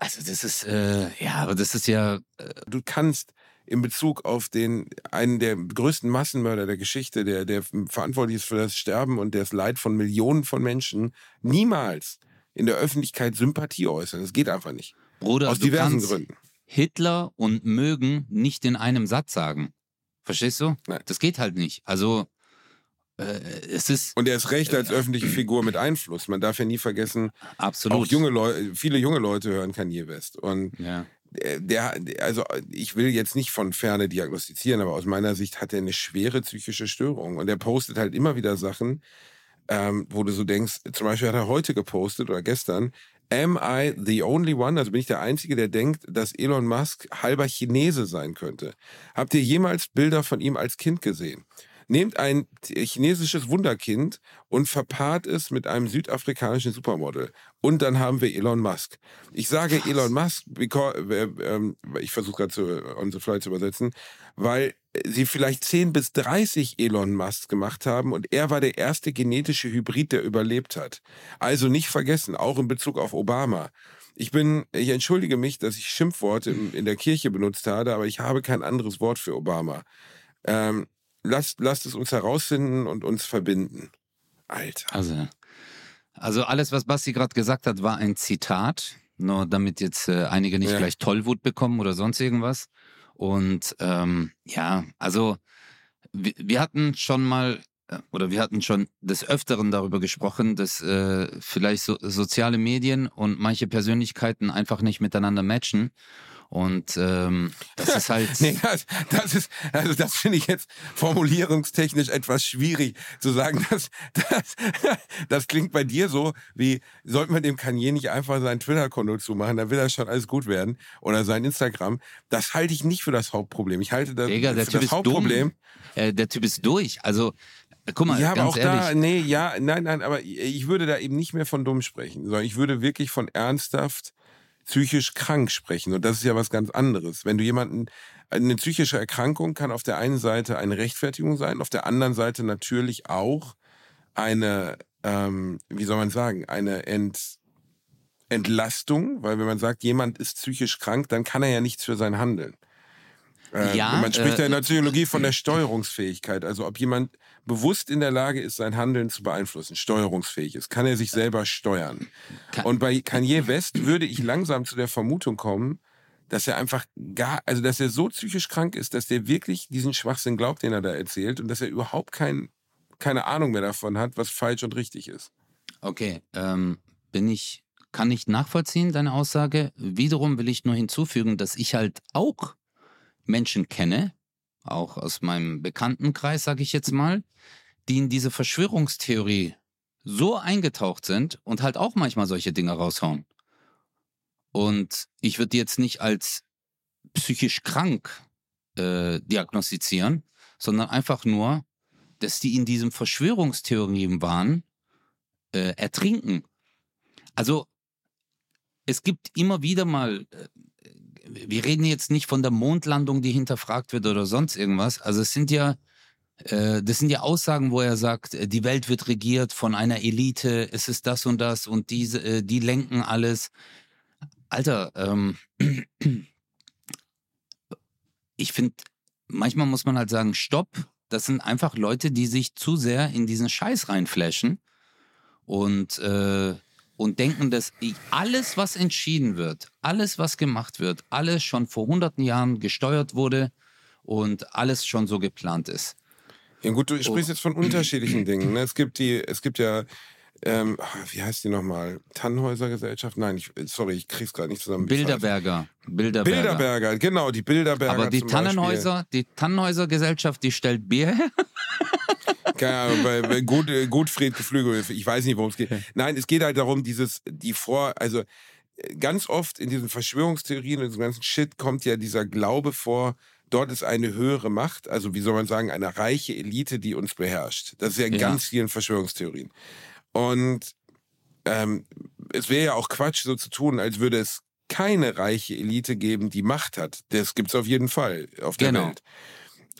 Also, das ist, äh, ja, aber das ist ja, Du kannst in Bezug auf den einen der größten Massenmörder der Geschichte, der, der verantwortlich ist für das Sterben und das Leid von Millionen von Menschen, niemals in der Öffentlichkeit Sympathie äußern. Das geht einfach nicht. Bruder, Aus diversen Gründen. Hitler und mögen nicht in einem Satz sagen. Verstehst du? Nein. Das geht halt nicht. Also, äh, es ist Und er ist recht als öffentliche Figur mit Einfluss. Man darf ja nie vergessen, absolut. auch junge Leute, viele junge Leute hören Kanye West. Und ja. der, der, also ich will jetzt nicht von ferne diagnostizieren, aber aus meiner Sicht hat er eine schwere psychische Störung. Und er postet halt immer wieder Sachen, ähm, wo du so denkst, zum Beispiel hat er heute gepostet oder gestern, Am I the only one? Also bin ich der Einzige, der denkt, dass Elon Musk halber Chinese sein könnte. Habt ihr jemals Bilder von ihm als Kind gesehen? Nehmt ein chinesisches Wunderkind und verpaart es mit einem südafrikanischen Supermodel. Und dann haben wir Elon Musk. Ich sage Elon Musk, because, äh, ähm, ich versuche gerade zu, on the fly zu übersetzen, weil sie vielleicht 10 bis 30 Elon Musk gemacht haben und er war der erste genetische Hybrid, der überlebt hat. Also nicht vergessen, auch in Bezug auf Obama. Ich bin, ich entschuldige mich, dass ich Schimpfworte in, in der Kirche benutzt habe, aber ich habe kein anderes Wort für Obama. Ähm, lasst, lasst es uns herausfinden und uns verbinden. Alter. Also, also alles, was Basti gerade gesagt hat, war ein Zitat. Nur damit jetzt äh, einige nicht Ja. gleich Tollwut bekommen oder sonst irgendwas. Und ähm, ja, also wir, wir hatten schon mal äh, oder wir hatten schon des Öfteren darüber gesprochen, dass äh, vielleicht so, soziale Medien und manche Persönlichkeiten einfach nicht miteinander matchen. Und ähm, das ist halt. Nee, das, das ist, also das finde ich jetzt formulierungstechnisch etwas schwierig zu sagen. Das, das, das klingt bei dir so, wie sollte man dem Kanye nicht einfach sein Twitter-Konto zumachen, dann will das schon alles gut werden. Oder sein Instagram. Das halte ich nicht für das Hauptproblem. Ich halte das Digga, der für Typ das ist Hauptproblem. dumm. Äh, der Typ ist durch. Also, äh, guck mal, Ja, aber auch ehrlich. da, nee, ja, nein, nein, aber ich würde da eben nicht mehr von dumm sprechen, sondern ich würde wirklich von ernsthaft psychisch krank sprechen. Und das ist ja was ganz anderes. Wenn du jemanden, eine psychische Erkrankung kann auf der einen Seite eine Rechtfertigung sein, auf der anderen Seite natürlich auch eine, ähm, wie soll man sagen, eine Ent, Entlastung, weil wenn man sagt, jemand ist psychisch krank, dann kann er ja nichts für sein Handeln. Äh, Ja, man spricht äh, ja in der Psychologie von der Steuerungsfähigkeit. Also ob jemand bewusst in der Lage ist, sein Handeln zu beeinflussen, steuerungsfähig ist, kann er sich selber steuern. Und bei Kanye West würde ich langsam zu der Vermutung kommen, dass er einfach gar, also dass er so psychisch krank ist, dass der wirklich diesen Schwachsinn glaubt, den er da erzählt und dass er überhaupt kein, keine Ahnung mehr davon hat, was falsch und richtig ist. Okay, ähm, bin ich, kann ich nachvollziehen, deine Aussage. Wiederum will ich nur hinzufügen, dass ich halt auch Menschen kenne, auch aus meinem Bekanntenkreis, sage ich jetzt mal, die in diese Verschwörungstheorie so eingetaucht sind und halt auch manchmal solche Dinge raushauen. Und ich würde jetzt nicht als psychisch krank äh, diagnostizieren, sondern einfach nur, dass die in diesem Verschwörungstheorien waren, äh, ertrinken. Also es gibt immer wieder mal, äh, wir reden jetzt nicht von der Mondlandung, die hinterfragt wird oder sonst irgendwas. Also es sind ja, äh, das sind ja Aussagen, wo er sagt, äh, die Welt wird regiert von einer Elite, es ist das und das und diese, äh, die lenken alles. Alter, ähm, ich finde, manchmal muss man halt sagen, stopp. Das sind einfach Leute, die sich zu sehr in diesen Scheiß reinflashen und, äh, und denken, dass alles, was entschieden wird, alles, was gemacht wird, alles schon vor hunderten Jahren gesteuert wurde und alles schon so geplant ist. Ja gut, du sprichst jetzt von unterschiedlichen Dingen. Ne? Es gibt die, es gibt ja, ähm, ah, wie heißt die nochmal? Tannhäuser Gesellschaft? Nein, ich, sorry, ich krieg's gerade nicht zusammen. Bilderberger. Bilderberger. Bilderberger, genau, die Bilderberger. Aber die zum Beispiel. Tannenhäuser, die Tannenhäuser Gesellschaft, die stellt Bier her. Keine Ahnung, bei, bei Gut, äh, Gutfried Geflügelhilfe, ich weiß nicht, worum es geht. Nein, es geht halt darum, dieses, die vor, also äh, ganz oft in diesen Verschwörungstheorien und diesem ganzen Shit kommt ja dieser Glaube vor, dort ist eine höhere Macht, also wie soll man sagen, eine reiche Elite, die uns beherrscht. Das ist ja in Ja. ganz vielen Verschwörungstheorien. Und ähm, es wäre ja auch Quatsch, so zu tun, als würde es keine reiche Elite geben, die Macht hat. Das gibt's auf jeden Fall auf der Genau. Welt.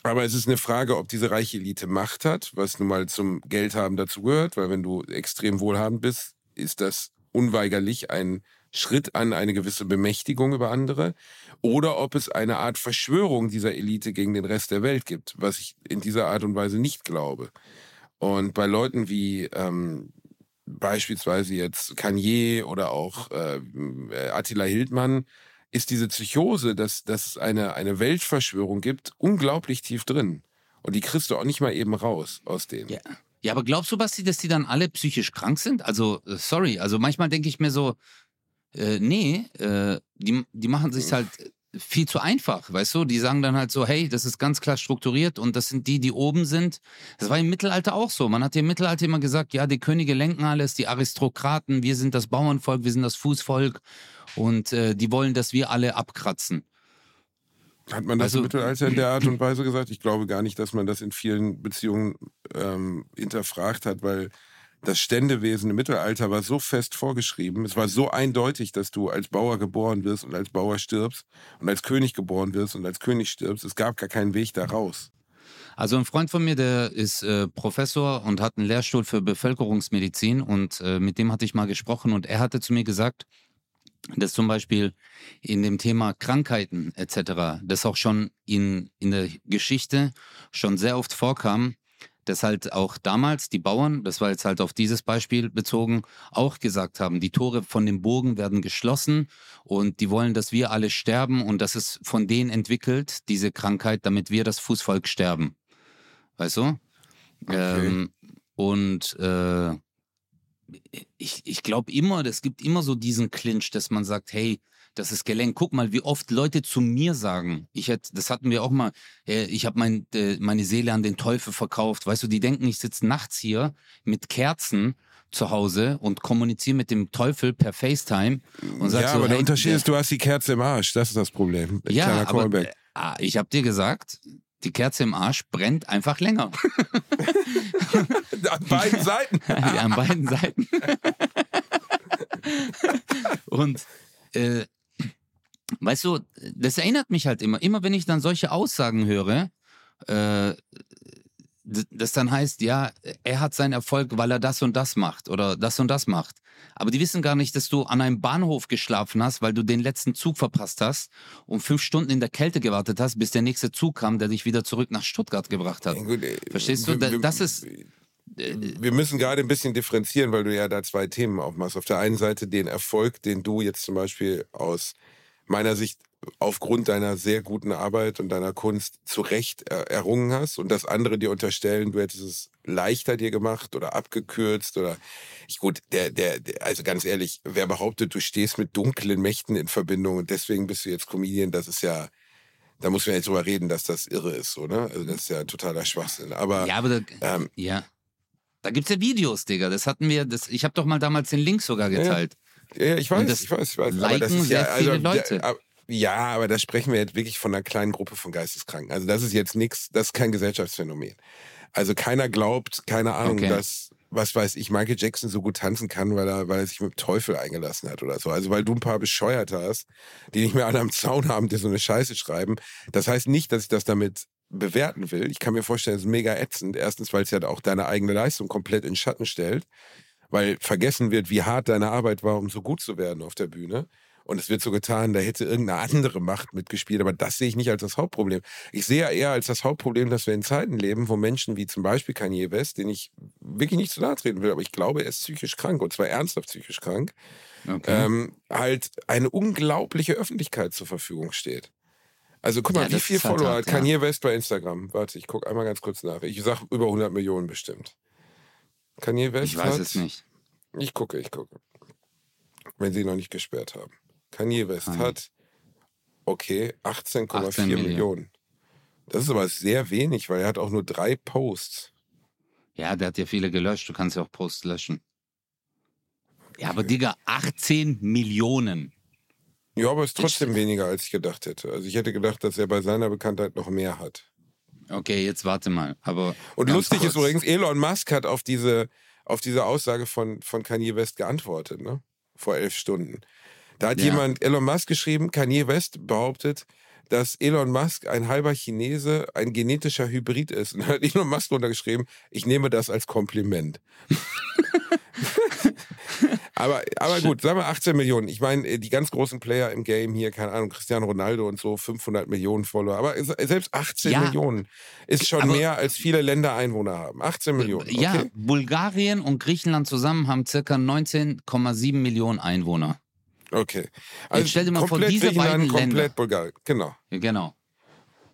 Aber es ist eine Frage, ob diese reiche Elite Macht hat, was nun mal zum Geldhaben dazu gehört, weil wenn du extrem wohlhabend bist, ist das unweigerlich ein Schritt an eine gewisse Bemächtigung über andere. Oder ob es eine Art Verschwörung dieser Elite gegen den Rest der Welt gibt, was ich in dieser Art und Weise nicht glaube. Und bei Leuten wie ähm, beispielsweise jetzt Kanye oder auch äh, äh, Attila Hildmann, ist diese Psychose, dass, dass es eine, eine Weltverschwörung gibt, unglaublich tief drin. Und die kriegst du auch nicht mal eben raus aus denen. Ja. Ja, aber glaubst du, Basti, dass die dann alle psychisch krank sind? Also, äh, sorry, also manchmal denke ich mir so, äh, nee, äh, die, die machen sich halt viel zu einfach, weißt du? Die sagen dann halt so, hey, das ist ganz klar strukturiert und das sind die, die oben sind. Das war im Mittelalter auch so. Man hat im Mittelalter immer gesagt, ja, die Könige lenken alles, die Aristokraten, wir sind das Bauernvolk, wir sind das Fußvolk und äh, die wollen, dass wir alle abkratzen. Hat man das Also- im Mittelalter in der Art und Weise gesagt? Ich glaube gar nicht, dass man das in vielen Beziehungen ähm, hinterfragt hat, weil das Ständewesen im Mittelalter war so fest vorgeschrieben. Es war so eindeutig, dass du als Bauer geboren wirst und als Bauer stirbst und als König geboren wirst und als König stirbst. Es gab gar keinen Weg da raus. Also ein Freund von mir, der ist äh, Professor und hat einen Lehrstuhl für Bevölkerungsmedizin und äh, mit dem hatte ich mal gesprochen und er hatte zu mir gesagt, dass zum Beispiel in dem Thema Krankheiten etc., das auch schon in, in der Geschichte schon sehr oft vorkam, dass halt auch damals die Bauern, das war jetzt halt auf dieses Beispiel bezogen, auch gesagt haben, die Tore von den Burgen werden geschlossen und die wollen, dass wir alle sterben und das ist von denen entwickelt, diese Krankheit, damit wir das Fußvolk sterben. Weißt du? Ähm, und äh, ich, ich glaube immer, es gibt immer so diesen Clinch, dass man sagt, hey, Das ist Gelenk. Guck mal, wie oft Leute zu mir sagen, ich hätte, das hatten wir auch mal, äh, ich habe mein, äh, meine Seele an den Teufel verkauft. Weißt du, die denken, ich sitze nachts hier mit Kerzen zu Hause und kommuniziere mit dem Teufel per FaceTime und sag ja, so, aber der hey, Unterschied ist, du hast die Kerze im Arsch. Das ist das Problem. ja, aber äh, ah, ich habe dir gesagt, die Kerze im Arsch brennt einfach länger. An beiden Seiten. Ja, an beiden Seiten. Und äh, weißt du, das erinnert mich halt immer, immer wenn ich dann solche Aussagen höre, äh, das dann heißt, ja, er hat seinen Erfolg, weil er das und das macht oder das und das macht. Aber die wissen gar nicht, dass du an einem Bahnhof geschlafen hast, weil du den letzten Zug verpasst hast und fünf Stunden in der Kälte gewartet hast, bis der nächste Zug kam, der dich wieder zurück nach Stuttgart gebracht hat. Ja, gut, äh, Verstehst du? wir- Da- wir- das ist- Wir müssen gerade ein bisschen differenzieren, weil du ja da zwei Themen aufmachst. Auf der einen Seite den Erfolg, den du jetzt zum Beispiel aus meiner Sicht aufgrund deiner sehr guten Arbeit und deiner Kunst zu Recht er errungen hast und das andere dir unterstellen, du hättest es leichter dir gemacht oder abgekürzt oder ich gut, der, der, der, also ganz ehrlich, wer behauptet, du stehst mit dunklen Mächten in Verbindung und deswegen bist du jetzt Comedian, das ist ja, da muss man jetzt drüber reden, dass das irre ist, so, ne? Also das ist ja totaler Schwachsinn. Aber Ja, aber da, ähm, ja. Da gibt's ja Videos, Digga. Das hatten wir, das, ich habe doch mal damals den Link sogar geteilt. Ja, ja, ich weiß, ich weiß, ich weiß. aber liken das ist ja, also, Leute. Ab- ja, aber da sprechen wir jetzt wirklich von einer kleinen Gruppe von Geisteskranken. Also das ist jetzt nichts, das ist kein Gesellschaftsphänomen. Also keiner glaubt, keine Ahnung, Okay. dass, was weiß ich, Michael Jackson so gut tanzen kann, weil er, weil er sich mit dem Teufel eingelassen hat oder so. Also weil du ein paar Bescheuerte hast, die nicht mehr alle am Zaun haben, die so eine Scheiße schreiben. Das heißt nicht, dass ich das damit bewerten will. Ich kann mir vorstellen, es ist mega ätzend. Erstens, weil es ja auch deine eigene Leistung komplett in Schatten stellt weil vergessen wird, wie hart deine Arbeit war, um so gut zu werden auf der Bühne. Und es wird so getan, da hätte irgendeine andere Macht mitgespielt, aber das sehe ich nicht als das Hauptproblem. Ich sehe eher als das Hauptproblem, dass wir in Zeiten leben, wo Menschen wie zum Beispiel Kanye West, den ich wirklich nicht zu nahe treten will, aber ich glaube, er ist psychisch krank und zwar ernsthaft psychisch krank, Okay. ähm, halt eine unglaubliche Öffentlichkeit zur Verfügung steht. Also guck mal, Ja, wie viel Follower hat Kanye West bei Instagram? Warte, ich gucke einmal ganz kurz nach. Ich sag über 100 Millionen bestimmt. Kanye West ich weiß hat, es nicht. ich gucke, ich gucke. Wenn sie noch nicht gesperrt haben. Kanye West Nein. hat, okay, 18,4 18 Millionen. Millionen. Das ist aber sehr wenig, weil er hat auch nur drei Posts. Ja, der hat ja viele gelöscht. Du kannst ja auch Posts löschen. Ja, aber Digga, 18 Millionen. Ja, aber es ist trotzdem weniger, als ich gedacht hätte. Also ich hätte gedacht, dass er bei seiner Bekanntheit noch mehr hat. Okay, jetzt warte mal. Aber Und lustig ist kurz. übrigens, Elon Musk hat auf diese, auf diese Aussage von, von Kanye West geantwortet, ne? Vor elf Stunden. Da hat Ja. jemand, Elon Musk geschrieben, Kanye West behauptet, dass Elon Musk ein halber Chinese, ein genetischer Hybrid ist. Und da hat Elon Musk runtergeschrieben, ich nehme das als Kompliment. aber, aber gut, sagen wir 18 Millionen. Ich meine, die ganz großen Player im Game hier, keine Ahnung, Cristiano Ronaldo und so, 500 Millionen Follower. Aber selbst 18 Ja. Millionen ist schon mehr, als viele Länder Einwohner haben. 18 Millionen. Okay? Ja, Bulgarien und Griechenland zusammen haben circa 19,7 Millionen Einwohner. Okay. Also stell dir mal vor, komplett diese beiden komplett Länder. Bulgarien. Genau. Ja, genau.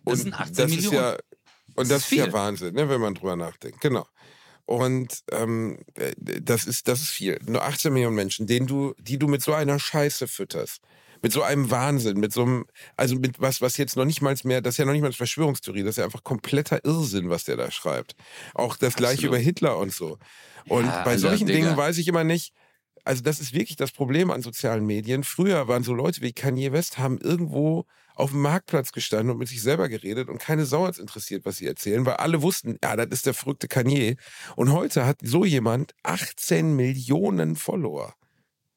Das Und sind 18 das Millionen. Ist ja, und Das das, ist ist ja. Wahnsinn, ne, wenn man drüber nachdenkt. Genau. Und ähm, äh, das ist das ist viel. Nur 18 Millionen Menschen, denen du, die du mit so einer Scheiße fütterst. Mit so einem Wahnsinn, mit so einem, also mit was, was jetzt noch nicht mal mehr, das ist ja noch nicht mal Verschwörungstheorie, das ist ja einfach kompletter Irrsinn, was der da schreibt. Auch das gleiche Absolut. über Hitler und so. Und Ja, bei Alter, solchen Digga. Dingen weiß ich immer nicht, also das ist wirklich das Problem an sozialen Medien. Früher waren so Leute wie Kanye West, haben irgendwo auf dem Marktplatz gestanden und mit sich selber geredet und keine Sau hat's interessiert, was sie erzählen, weil alle wussten, ja, das ist der verrückte Kanye. Und heute hat so jemand 18 Millionen Follower.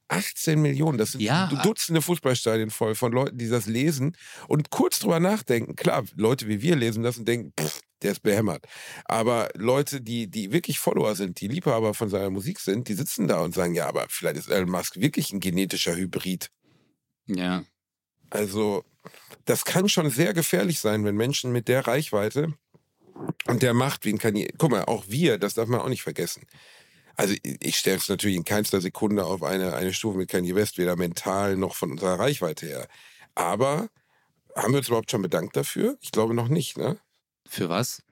18 Millionen, das sind Ja. Dutzende Fußballstadien voll von Leuten, die das lesen und kurz drüber nachdenken. Klar, Leute wie wir lesen das und denken, pff, der ist behämmert. Aber Leute, die, die wirklich Follower sind, die Liebhaber von seiner Musik sind, die sitzen da und sagen, ja, aber vielleicht ist Elon Musk wirklich ein genetischer Hybrid. Ja. Also, das kann schon sehr gefährlich sein, wenn Menschen mit der Reichweite und der Macht wie ein Kanye, guck mal, auch wir, das darf man auch nicht vergessen. Also ich- stelle es natürlich in keinster Sekunde auf eine, eine Stufe mit Kanye West, weder mental noch von unserer Reichweite her. Aber haben wir uns überhaupt schon bedankt dafür? Ich glaube noch nicht, ne? Für was?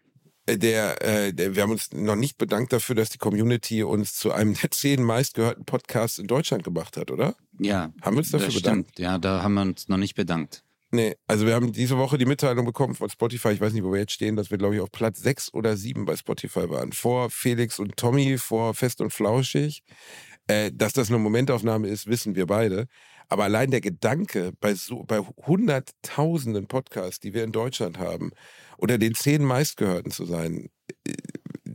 äh, der, äh, der, wir haben uns noch nicht bedankt dafür, dass die Community uns zu einem der zehn meistgehörten Podcasts in Deutschland gemacht hat, oder? Ja, Haben wir uns dafür bedankt? stimmt. Ja, da haben wir uns noch nicht bedankt. Nee, also wir haben diese Woche die Mitteilung bekommen von Spotify, ich weiß nicht, wo wir jetzt stehen, dass wir, glaube ich, auf Platz sechs oder sieben bei Spotify waren. Vor Felix und Tommy, vor Fest und Flauschig. Äh, dass das eine Momentaufnahme ist, wissen wir beide. Aber allein der Gedanke, bei, so, bei hunderttausenden Podcasts, die wir in Deutschland haben, unter den zehn meistgehörten zu sein, äh,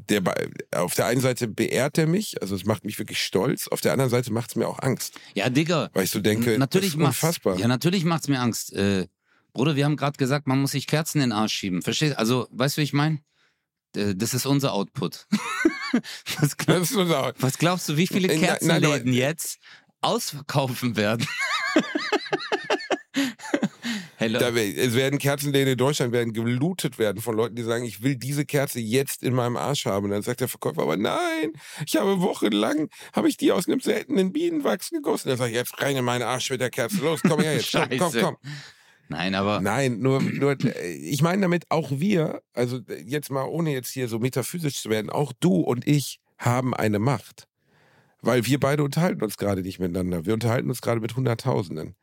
der, bei- auf der einen Seite beehrt er mich, also es macht mich wirklich stolz, auf der anderen Seite macht es mir auch Angst, Ja, Digga. weil ich so denke, natürlich das ist unfassbar. Ja, natürlich macht's mir Angst. Äh, Bruder, wir haben gerade gesagt, man muss sich Kerzen in den Arsch schieben. Verstehst Also, weißt du, wie ich meine? Das ist unser Output. was, glaub, Das ist unser, was glaubst du, wie viele Kerzenläden jetzt ausverkaufen werden? Da, es werden Kerzenläden in Deutschland werden gelootet werden von Leuten, die sagen, ich will diese Kerze jetzt in meinem Arsch haben. Und dann sagt der Verkäufer, aber nein, ich habe wochenlang, habe ich die aus einem seltenen Bienenwachs gegossen. Dann sage ich, jetzt rein in meinen Arsch mit der Kerze. Los, komm her jetzt, komm, komm, komm. nein, aber Nein, nur, nur, ich meine damit auch wir, also jetzt mal ohne jetzt hier so metaphysisch zu werden, auch du und ich haben eine Macht. Weil wir beide unterhalten uns gerade nicht miteinander. Wir unterhalten uns gerade mit Hunderttausenden.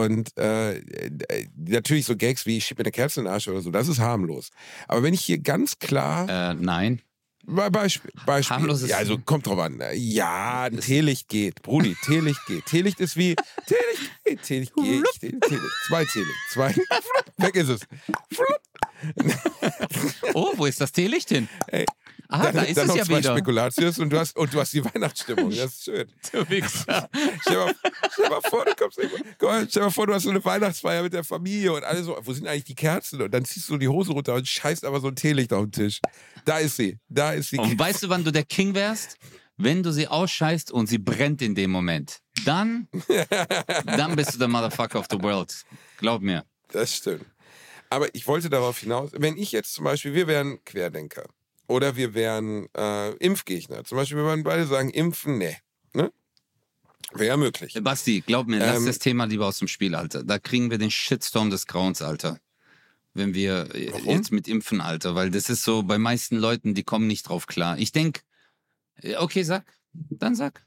Und äh, äh, natürlich so Gags wie ich schieb mir eine Kerze in den Arsch oder so, das ist harmlos. Aber wenn ich hier ganz klar äh, nein. Be- Beispiel, Beispiel. Harmlos ist- ja, also kommt drauf an. Ja, ein Teelicht geht. Brudi, Teelicht geht. Teelicht ist wie Teelicht geht. Teelicht geht. Teelicht, Teelicht. Zwei Teelicht. Zwei. Weg ist es. Oh, wo ist das Teelicht hin? Ey, Ah, dann da ist dann es noch ja zwei wieder. Spekulatius und du hast und du hast die Weihnachtsstimmung. Das ist schön. Du Wichser. Stell mal, stell mal vor, du kommst mal, stell mal vor, du hast so eine Weihnachtsfeier mit der Familie und alle so, wo sind eigentlich die Kerzen? Und dann ziehst du die Hose runter und scheißt aber so ein Teelicht auf den Tisch. Da ist sie. Da ist sie. Und weißt du, wann du der King wärst? Wenn du sie ausscheißt und sie brennt in dem Moment. Dann, dann bist du der Motherfucker of the world. Glaub mir. Das stimmt. Aber ich wollte darauf hinaus, wenn ich jetzt zum Beispiel, wir wären Querdenker oder wir wären äh, Impfgegner, zum Beispiel, wir würden beide sagen, impfen, nee. Ne? Wäre ja möglich. Basti, glaub mir, lass Ähm, das Thema lieber aus dem Spiel, Alter. Da kriegen wir den Shitstorm des Grauens, Alter. Wenn wir äh, Warum? jetzt mit Impfen, Alter. Weil das ist so, bei meisten Leuten, die kommen nicht drauf klar. Ich denk, äh, okay, sag. Dann sag.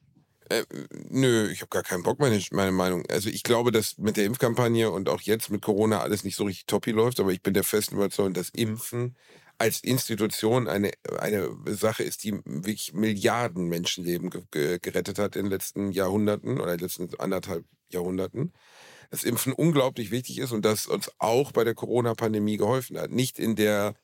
Äh, nö, ich habe gar keinen Bock, meine, meine Meinung. Also ich glaube, dass mit der Impfkampagne und auch jetzt mit Corona alles nicht so richtig toppi läuft, aber ich bin der festen Überzeugung, dass Impfen als Institution eine, eine Sache ist, die wirklich Milliarden Menschenleben ge ge gerettet hat in den letzten Jahrhunderten oder in den letzten anderthalb Jahrhunderten. Dass Impfen unglaublich wichtig ist und dass uns auch bei der Corona-Pandemie geholfen hat. Nicht in der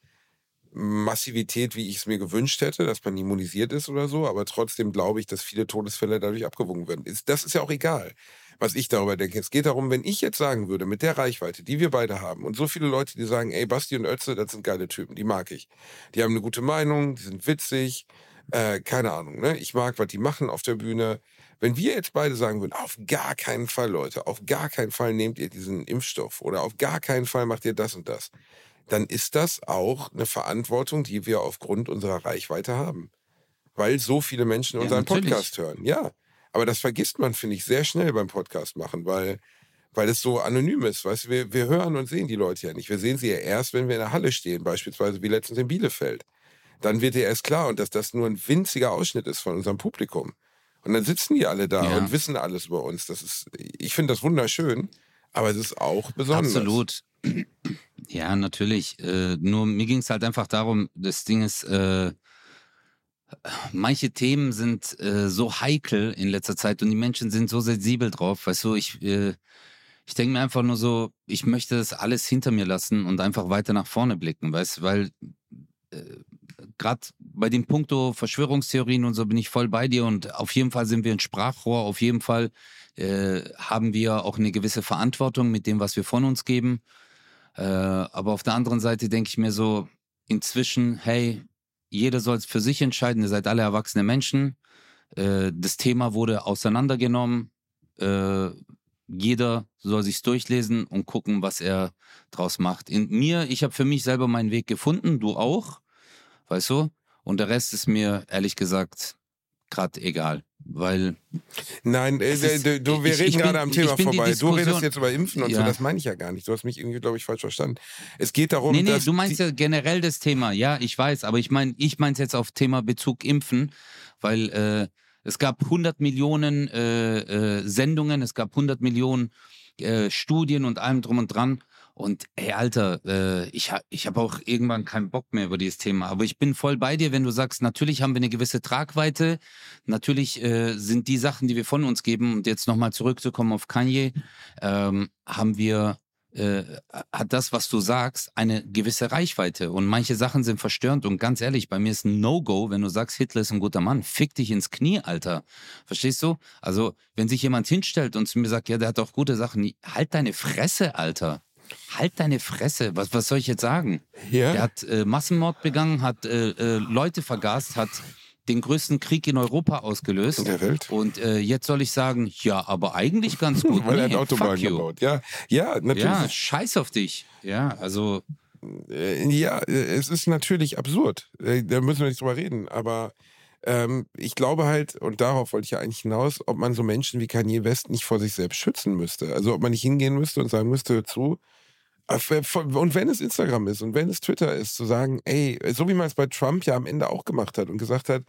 Massivität, wie ich es mir gewünscht hätte, dass man immunisiert ist oder so, aber trotzdem glaube ich, dass viele Todesfälle dadurch abgewogen werden. Das ist ja auch egal, was ich darüber denke. Es geht darum, wenn ich jetzt sagen würde, mit der Reichweite, die wir beide haben und so viele Leute, die sagen, ey, Basti und Ötze, das sind geile Typen, die mag ich. Die haben eine gute Meinung, die sind witzig, äh, keine Ahnung, ne? Ich mag, was die machen auf der Bühne. Wenn wir jetzt beide sagen würden, auf gar keinen Fall, Leute, auf gar keinen Fall nehmt ihr diesen Impfstoff oder auf gar keinen Fall macht ihr das und das, dann ist das auch eine Verantwortung, die wir aufgrund unserer Reichweite haben. Weil so viele Menschen Ja, unseren natürlich. Podcast hören. Ja. Aber das vergisst man, finde ich, sehr schnell beim Podcast machen, weil, weil es so anonym ist. Weißt du, wir, wir hören und sehen die Leute ja nicht. Wir sehen sie ja erst, wenn wir in der Halle stehen, beispielsweise wie letztens in Bielefeld. Dann wird ja erst klar und dass das nur ein winziger Ausschnitt ist von unserem Publikum. Und dann sitzen die alle da Ja. und wissen alles über uns. Das ist, ich finde das wunderschön, aber es ist auch besonders. Absolut. Ja, natürlich. Äh, nur mir ging es halt einfach darum, das Ding ist, äh, manche Themen sind äh, so heikel in letzter Zeit und die Menschen sind so sensibel drauf. Weißt du, ich, äh, ich denke mir einfach nur so, ich möchte das alles hinter mir lassen und einfach weiter nach vorne blicken, weißt du, weil äh, gerade bei dem Punkto Verschwörungstheorien und so bin ich voll bei dir und auf jeden Fall sind wir ein Sprachrohr, auf jeden Fall äh, haben wir auch eine gewisse Verantwortung mit dem, was wir von uns geben. Äh, aber auf der anderen Seite denke ich mir so, inzwischen, hey, jeder soll es für sich entscheiden, ihr seid alle erwachsene Menschen. Äh, das Thema wurde auseinandergenommen. Äh, jeder soll sich's durchlesen und gucken, was er draus macht. In mir, ich habe für mich selber meinen Weg gefunden, du auch, weißt du? Und der Rest ist mir ehrlich gesagt gerade egal. Weil Nein, äh, Es ist- du, du, wir ich- reden ich bin- gerade am ich Thema bin vorbei. Du redest jetzt über Impfen und so, Ja. das meine ich ja gar nicht. Du hast mich irgendwie, glaube ich, falsch verstanden. Es geht darum, Nee, nee, du meinst ja generell das Thema. Ja, ich weiß, aber ich meine, ich meine jetzt auf Thema Bezug Impfen, weil äh, es gab 100 Millionen äh, äh, Sendungen, es gab 100 Millionen äh, Studien und allem drum und dran. Und ey, Alter, äh, ich, ha ich habe auch irgendwann keinen Bock mehr über dieses Thema. Aber ich bin voll bei dir, wenn du sagst, natürlich haben wir eine gewisse Tragweite. Natürlich äh, sind die Sachen, die wir von uns geben, und jetzt nochmal zurückzukommen auf Kanye, ähm, haben wir äh, hat das, was du sagst, eine gewisse Reichweite. Und manche Sachen sind verstörend. Und ganz ehrlich, bei mir ist ein No-Go, wenn du sagst, Hitler ist ein guter Mann. Fick dich ins Knie, Alter. Verstehst du? Also, wenn sich jemand hinstellt und zu mir sagt, ja, der hat auch gute Sachen, halt deine Fresse, Alter. Halt deine Fresse. Was, was soll ich jetzt sagen? ja, Der hat äh, Massenmord begangen, hat äh, äh, Leute vergast, hat den größten Krieg in Europa ausgelöst. in der Welt. Und äh, jetzt soll ich sagen, ja, aber eigentlich ganz gut. Weil er Nee, hat Autobahn gebaut. Ja, ja, natürlich. Ja, scheiß auf dich. Ja, also, Äh, Ja, äh, es ist natürlich absurd. Da müssen wir nicht drüber reden. Aber ähm, ich glaube halt, und darauf wollte ich ja eigentlich hinaus, ob man so Menschen wie Kanye West nicht vor sich selbst schützen müsste. Also ob man nicht hingehen müsste und sagen müsste, hör zu. Äh, Und wenn es Instagram ist und wenn es Twitter ist, zu sagen, ey, so wie man es bei Trump ja am Ende auch gemacht hat und gesagt hat,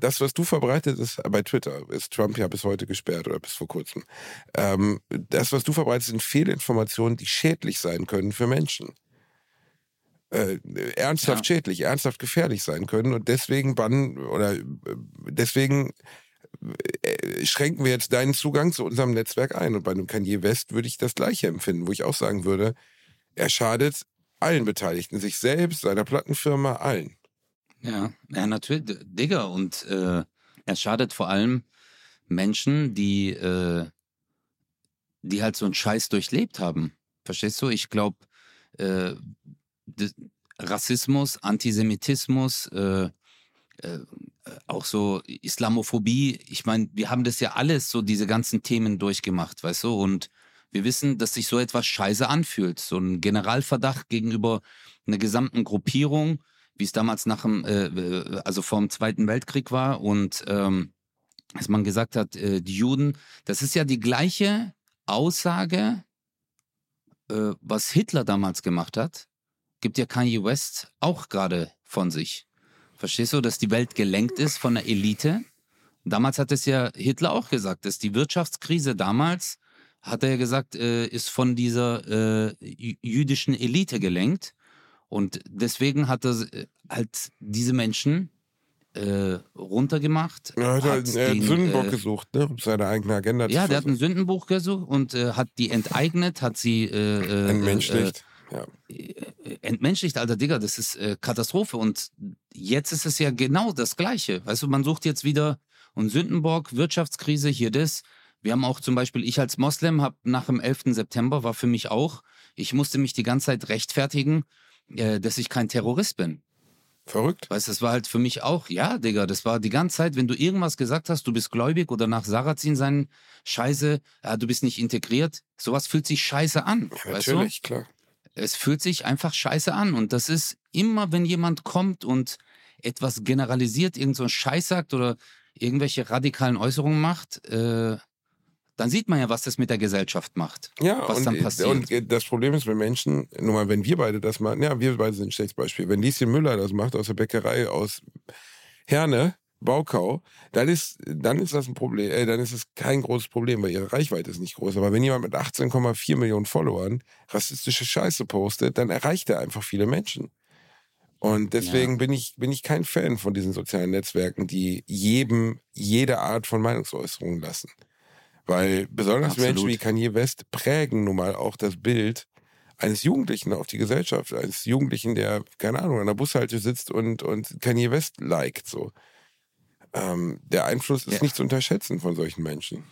das, was du verbreitet ist, bei Twitter ist Trump ja bis heute gesperrt oder bis vor kurzem. Ähm, das, was du verbreitest, sind Fehlinformationen, die schädlich sein können für Menschen äh, ernsthaft Ja. schädlich, ernsthaft gefährlich sein können und deswegen bannen oder äh, deswegen äh, schränken wir jetzt deinen Zugang zu unserem Netzwerk ein. Und bei einem Kanye West würde ich das Gleiche empfinden, wo ich auch sagen würde, er schadet allen Beteiligten, sich selbst, seiner Plattenfirma, allen. ja, ja, natürlich, Digga. Und äh, er schadet vor allem Menschen, die, äh, die halt so einen Scheiß durchlebt haben. Verstehst du? Ich glaube, äh, Rassismus, Antisemitismus, äh, äh, auch so Islamophobie. Ich meine, wir haben das ja alles, so diese ganzen Themen durchgemacht, weißt du? Und wir wissen, dass sich so etwas scheiße anfühlt. So ein Generalverdacht gegenüber einer gesamten Gruppierung, wie es damals nach dem, äh, äh, also vor dem Zweiten Weltkrieg war und ähm, als man gesagt hat, äh, die Juden, das ist ja die gleiche Aussage, äh, was Hitler damals gemacht hat, gibt ja Kanye West auch gerade von sich. Verstehst du, dass die Welt gelenkt ist von der Elite? Damals hat es ja Hitler auch gesagt, dass die Wirtschaftskrise damals, hat er ja gesagt, äh, ist von dieser äh, jü- jüdischen Elite gelenkt. Und deswegen hat er äh, halt diese Menschen äh, runtergemacht. Er hat halt hat einen den, Sündenbock äh, gesucht, ne, um seine eigene Agenda zu ja, der hat ein. Sündenbuch gesucht und äh, hat die enteignet, hat sie äh, äh, Entmenschlicht. ja. äh, entmenschlicht, alter Digga, das ist äh, Katastrophe. Und jetzt ist es ja genau das Gleiche. Weißt du, man sucht jetzt wieder und Sündenbock, Wirtschaftskrise, hier das. Wir haben auch zum Beispiel, ich als Moslem habe nach dem 11. September war für mich auch, ich musste mich die ganze Zeit rechtfertigen, äh, dass ich kein Terrorist bin. Verrückt. Weißt du, das war halt für mich auch, ja, Digga, das war die ganze Zeit, wenn du irgendwas gesagt hast, du bist gläubig oder nach Sarrazin sein, scheiße, ja, du bist nicht integriert, sowas fühlt sich scheiße an. Ja, weißt du? natürlich, klar. Es fühlt sich einfach scheiße an. Und das ist immer, wenn jemand kommt und etwas generalisiert, irgend so einen Scheiß sagt oder irgendwelche radikalen Äußerungen macht, äh, dann sieht man ja, was das mit der Gesellschaft macht. Ja, was und, dann passiert. und das Problem ist, wenn Menschen, nur mal, wenn wir beide das machen, ja, wir beide sind ein schlechtes Beispiel. Wenn Lieschen Müller das macht aus der Bäckerei aus Herne, Baukau, dann ist, dann ist das ein Problem, äh, dann ist es kein großes Problem, weil ihre Reichweite ist nicht groß. Aber wenn jemand mit 18,4 Millionen Followern rassistische Scheiße postet, dann erreicht er einfach viele Menschen. Und deswegen bin ich, bin ich kein Fan von diesen sozialen Netzwerken, die jedem jede Art von Meinungsäußerung lassen. Weil besonders Absolut. Menschen wie Kanye West prägen nun mal auch das Bild eines Jugendlichen auf die Gesellschaft, eines Jugendlichen, der, keine Ahnung, an der Bushalte sitzt und, und Kanye West liked, so. Ähm, der Einfluss ist Ja. nicht zu unterschätzen von solchen Menschen.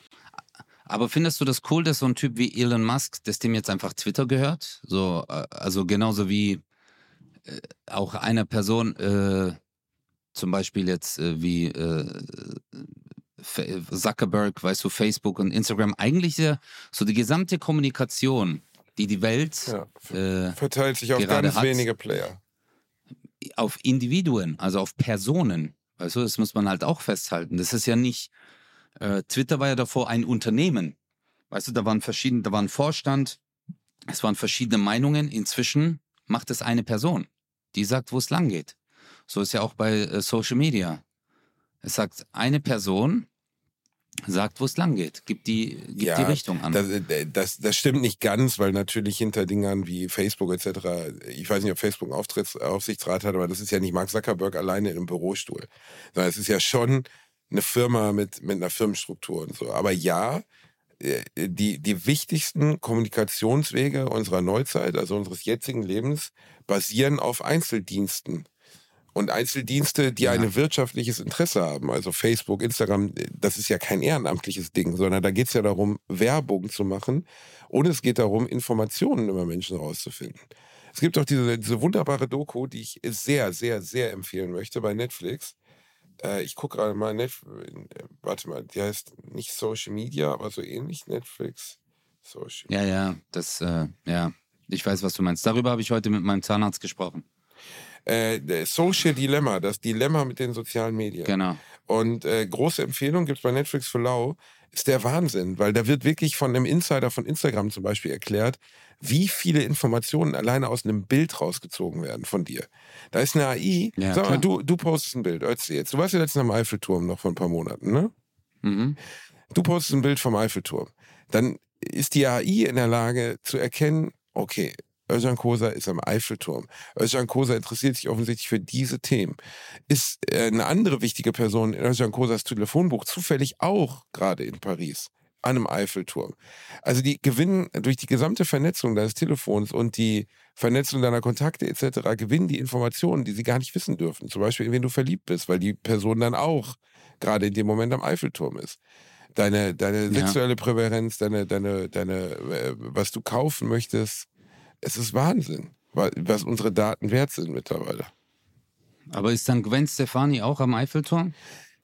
Aber findest du das cool, dass so ein Typ wie Elon Musk, dass dem jetzt einfach Twitter gehört? So, äh, also genauso wie äh, auch einer Person, äh, zum Beispiel jetzt äh, wie äh, Zuckerberg, weißt du, Facebook und Instagram, eigentlich so die gesamte Kommunikation, die die Welt Ja. äh, Verteilt sich auf ganz hat- wenige Player. auf Individuen, also auf Personen. Weißt du, das muss man halt auch festhalten. Das ist ja nicht Äh, Twitter war ja davor ein Unternehmen. Weißt du, da waren verschiedene, da war ein Vorstand, es waren verschiedene Meinungen. Inzwischen macht es eine Person, die sagt, wo es lang geht. So ist ja auch bei äh, Social Media. Es sagt eine Person, sagt, wo es lang geht, gibt die, gibt Ja, die Richtung an. Das, äh, das, das stimmt nicht ganz, weil natürlich hinter Dingern wie Facebook etc., ich weiß nicht, ob Facebook einen Aufsichtsrat hat, aber das ist ja nicht Mark Zuckerberg alleine in einem Bürostuhl, sondern es ist ja schon eine Firma mit, mit einer Firmenstruktur und so. Aber ja, äh, die, die wichtigsten Kommunikationswege unserer Neuzeit, also unseres jetzigen Lebens, basieren auf Einzeldiensten. Und Einzeldienste, die Ja. ein wirtschaftliches Interesse haben, also Facebook, Instagram, das ist ja kein ehrenamtliches Ding, sondern da geht es ja darum, Werbung zu machen und es geht darum, Informationen über Menschen rauszufinden. Es gibt auch diese, diese wunderbare Doku, die ich sehr, sehr, sehr empfehlen möchte bei Netflix. Äh, ich gucke gerade mal, Netf äh, warte mal, die heißt nicht Social Media, aber so ähnlich Netflix. Social. ja, ja, das, äh, ja. Ich weiß, was du meinst. Darüber habe ich heute mit meinem Zahnarzt gesprochen. Äh, Social Dilemma, das Dilemma mit den sozialen Medien. Genau. Und äh, große Empfehlung gibt es bei Netflix für Lau, ist der Wahnsinn, weil da wird wirklich von einem Insider von Instagram zum Beispiel erklärt, wie viele Informationen alleine aus einem Bild rausgezogen werden von dir. Da ist eine AI, Ja, sag mal, klar. du, du postest ein Bild, erzähl jetzt. Du warst ja letztens am Eiffelturm noch vor ein paar Monaten, ne? Mhm. Du postest ein Bild vom Eiffelturm. Dann ist die AI in der Lage zu erkennen, okay, Özcan Kosa ist am Eiffelturm. Özcan Kosa interessiert sich offensichtlich für diese Themen. Ist äh, eine andere wichtige Person in Özcan Kosas Telefonbuch zufällig auch gerade in Paris an einem Eiffelturm. Also die gewinnen durch die gesamte Vernetzung deines Telefons und die Vernetzung deiner Kontakte etc. gewinnen die Informationen, die sie gar nicht wissen dürfen. Zum Beispiel, in wen du verliebt bist, weil die Person dann auch gerade in dem Moment am Eiffelturm ist. Deine, deine Ja. sexuelle Präferenz, deine, deine, deine, äh, was du kaufen möchtest. Es ist Wahnsinn, wa- was unsere Daten wert sind mittlerweile. Aber ist dann Gwen Stefani auch am Eiffelturm?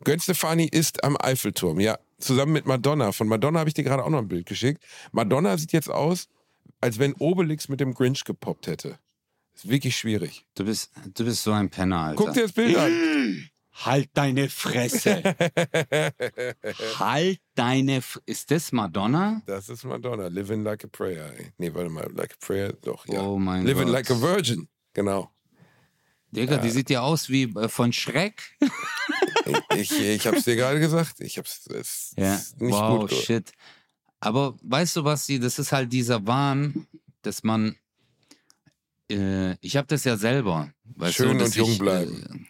Gwen Stefani ist am Eiffelturm, ja. Zusammen mit Madonna. Von Madonna habe ich dir gerade auch noch ein Bild geschickt. Madonna sieht jetzt aus, als wenn Obelix mit dem Grinch gepoppt hätte. Ist wirklich schwierig. Du bist, du bist so ein Penner, Alter. Guck dir das Bild an. Halt deine Fresse. halt deine F Ist das Madonna? Das ist Madonna. Living like a prayer. Nee, warte mal. Like a prayer, doch, ja. Oh mein Living Gott. like a virgin. Genau. Digga, die sieht ja aus wie äh, von Schreck. Ich, ich, ich hab's dir gerade gesagt. Ich hab's es Ja. ist nicht wow, gut. shit. Aber weißt du was, sie, das ist halt dieser Wahn, dass man, äh, ich habe das ja selber. Schön du, und jung ich, bleiben.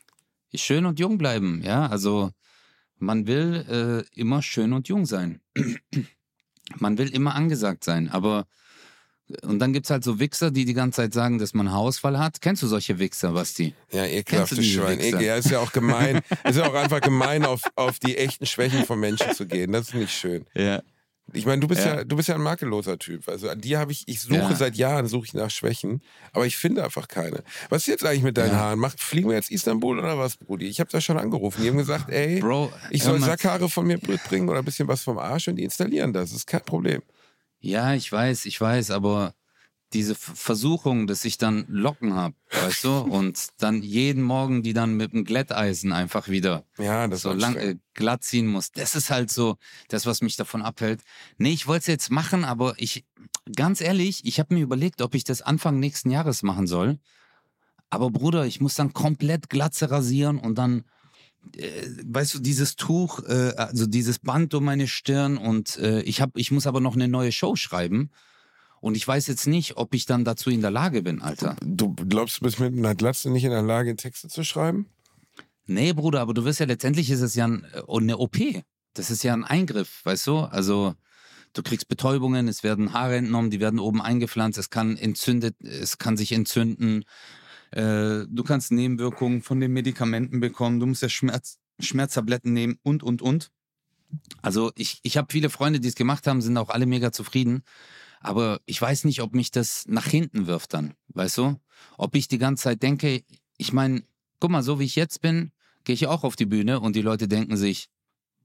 Äh, schön und jung bleiben, ja. Also man will äh, immer schön und jung sein. man will immer angesagt sein, aber und dann gibt's halt so Wichser, die die ganze Zeit sagen, dass man Haarausfall hat. Kennst du solche Wichser, Basti? Ja, ekelhaftes Schwein. Ekel, ja, ist ja auch gemein. ist ja auch einfach gemein, auf, auf die echten Schwächen von Menschen zu gehen. Das ist nicht schön. Ja. Ich meine, du bist ja. Ja. du bist ja ein makelloser Typ. Also an dir habe ich, ich suche Ja. seit Jahren, suche ich nach Schwächen, aber ich finde einfach keine. Was ist jetzt eigentlich mit deinen Ja. Haaren? Macht, fliegen wir jetzt Istanbul oder was, Brudi? Ich habe da schon angerufen. Die haben gesagt, ey, Bro, ich soll Sackhaare von mir mitbringen oder ein bisschen was vom Arsch und die installieren das. Das ist kein Problem. Ja, ich weiß, ich weiß, aber diese Versuchung, dass ich dann Locken habe, weißt du, und dann jeden Morgen die dann mit dem Glätteisen einfach wieder Ja, das so lang äh, glatt ziehen muss. Das ist halt so das, was mich davon abhält. Nee, ich wollte es jetzt machen, aber ich, ganz ehrlich, ich habe mir überlegt, ob ich das Anfang nächsten Jahres machen soll. Aber Bruder, ich muss dann komplett Glatze rasieren und dann, äh, weißt du, dieses Tuch, äh, also dieses Band um meine Stirn und äh, ich hab, ich muss aber noch eine neue Show schreiben. Und ich weiß jetzt nicht, ob ich dann dazu in der Lage bin, Alter. Du glaubst, du bist mit einer Glatze nicht in der Lage, Texte zu schreiben? Nee, Bruder, aber du wirst ja letztendlich ist es ja ein, äh, eine OP. Das ist ja ein Eingriff, weißt du? Also du kriegst Betäubungen, es werden Haare entnommen, die werden oben eingepflanzt, es kann entzündet, es kann sich entzünden. Äh, du kannst Nebenwirkungen von den Medikamenten bekommen, du musst ja Schmerz, Schmerztabletten nehmen und und und. Also ich, ich habe viele Freunde, die es gemacht haben, sind auch alle mega zufrieden. Aber ich weiß nicht, ob mich das nach hinten wirft dann, weißt du? Ob ich die ganze Zeit denke, ich meine, guck mal, so wie ich jetzt bin, gehe ich auch auf die Bühne und die Leute denken sich,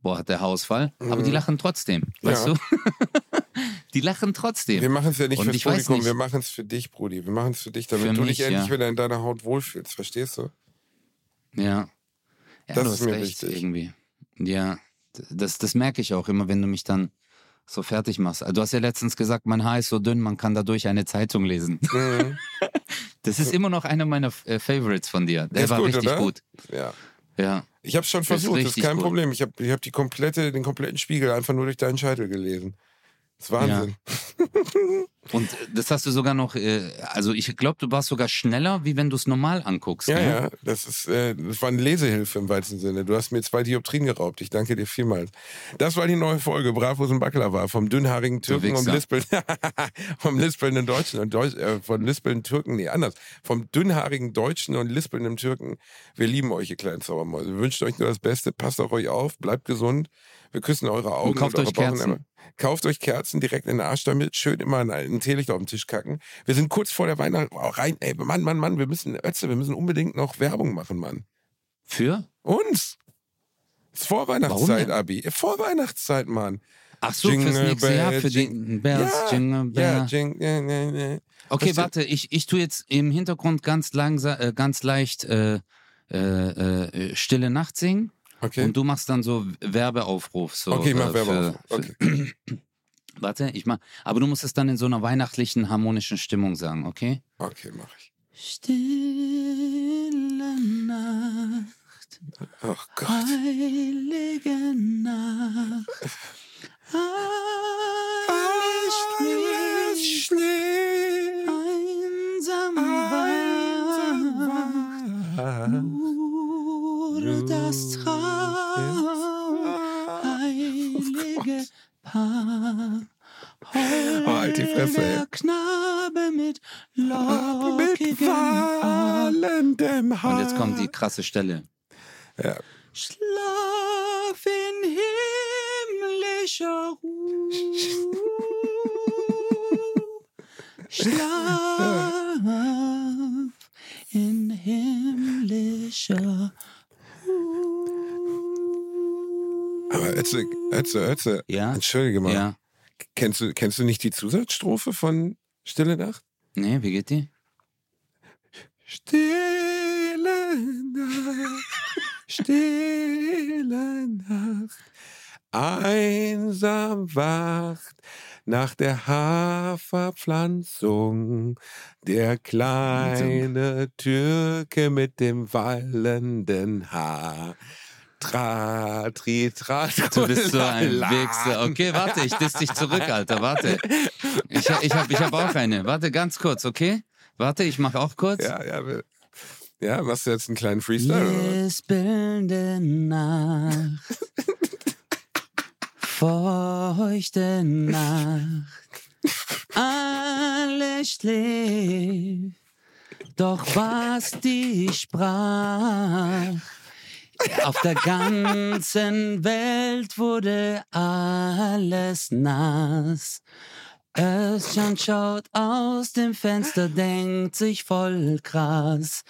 boah, hat der Haarausfall. Aber die Mhm. lachen trotzdem, weißt Ja. du? die lachen trotzdem. Wir machen es ja nicht Und fürs Publikum, wir machen es für dich, Brudi. Wir machen es für dich, damit Für du mich, dich endlich ja. wieder in deiner Haut wohlfühlst, verstehst du? Ja. Ja, Das ist mir recht, wichtig. irgendwie. Ja, Das, das merke ich auch immer, wenn du mich dann so fertig machst. Also Du hast ja letztens gesagt, mein Haar ist so dünn, man kann dadurch eine Zeitung lesen. Mhm. Das ist immer noch einer meiner äh, Favorites von dir. Der Ist war gut, richtig oder? gut. Ja. Ja. Ich habe schon Das ist versucht, das ist kein gut. Problem. Ich habe ich hab die komplette, den kompletten Spiegel einfach nur durch deinen Scheitel gelesen. Das ist Wahnsinn. Und äh, das hast du sogar noch, äh, also ich glaube, du warst sogar schneller, wie wenn du es normal anguckst. Ja, ne? ja, das ist, äh, das war eine Lesehilfe im weitesten Sinne. Du hast mir zwei Dioptrien geraubt. Ich danke dir vielmals. Das war die neue Folge Bravos und Baklava vom dünnhaarigen Türken und Wichser. Lispeln, vom lispelnden Deutschen und Deutsch, äh, von lispelnden Türken, nee, anders. Vom dünnhaarigen Deutschen und lispelnden Türken. Wir lieben euch, ihr kleinen Zaubermäuse. Wir wünschen euch nur das Beste. Passt auf euch auf, bleibt gesund. Wir küssen eure Augen kauft und eure euch Kerzen. Bauchnämme. Kauft euch Kerzen direkt in den Arsch damit. Schön immer ein, Teelicht auf den Tisch kacken. Wir sind kurz vor der Weihnacht oh, rein. Ey, Mann, Mann, Mann, wir müssen, Ötze, wir müssen unbedingt noch Werbung machen, Mann. Für? Uns. Es ist Vorweihnachtszeit? Abi. Vorweihnachtszeit, Mann. Ach so, fürs Jingle nächste Jahr, für die Bells, Jingle Bell. Ja, jing, ja, ja, ja. Okay, Verstehe. warte, ich, ich tue jetzt im Hintergrund ganz langsam, äh, ganz leicht äh, äh, äh, Stille Nacht singen. Okay. Und du machst dann so Werbeaufruf. So, okay, mach äh, für- Okay. Warte, ich mach. Aber du musst es dann in so einer weihnachtlichen, harmonischen Stimmung sagen, okay? okay, mach ich. Stille Nacht, Ach Gott. heilige Nacht. Alles schläft, einsam war, nur das Traum, heilige Paar. Oh, halt die Fresse. Der Knabe mit lockigem wallendem Haar. Und jetzt kommt die krasse Stelle. Ja. Schlaf in himmlischer Ruhe. Schlaf in himmlischer Ruhe. Aber Ötze, Ötze, Ötze. Ja? Entschuldige mal. Ja. Kennst, du, kennst du nicht die Zusatzstrophe von Stille Nacht? Nee, wie geht die? Stille Nacht, stille Nacht, einsam wacht nach der Haferpflanzung der kleine Türke mit dem wallenden Haar. Tra, tri, tra, Du bist so ein. Wichser. Okay, warte, ich diss dich zurück, Alter. Warte. Ich, ich habe ich hab auch eine. Warte, ganz kurz, okay? Warte, ich mach auch kurz. Ja, ja, ja, machst du jetzt einen kleinen Freestyle? Lispelnde Nacht, feuchte Nacht, alles schläft, doch was die sprach, auf der ganzen Welt wurde alles nass. Özcan schaut aus dem Fenster, denkt sich voll krass.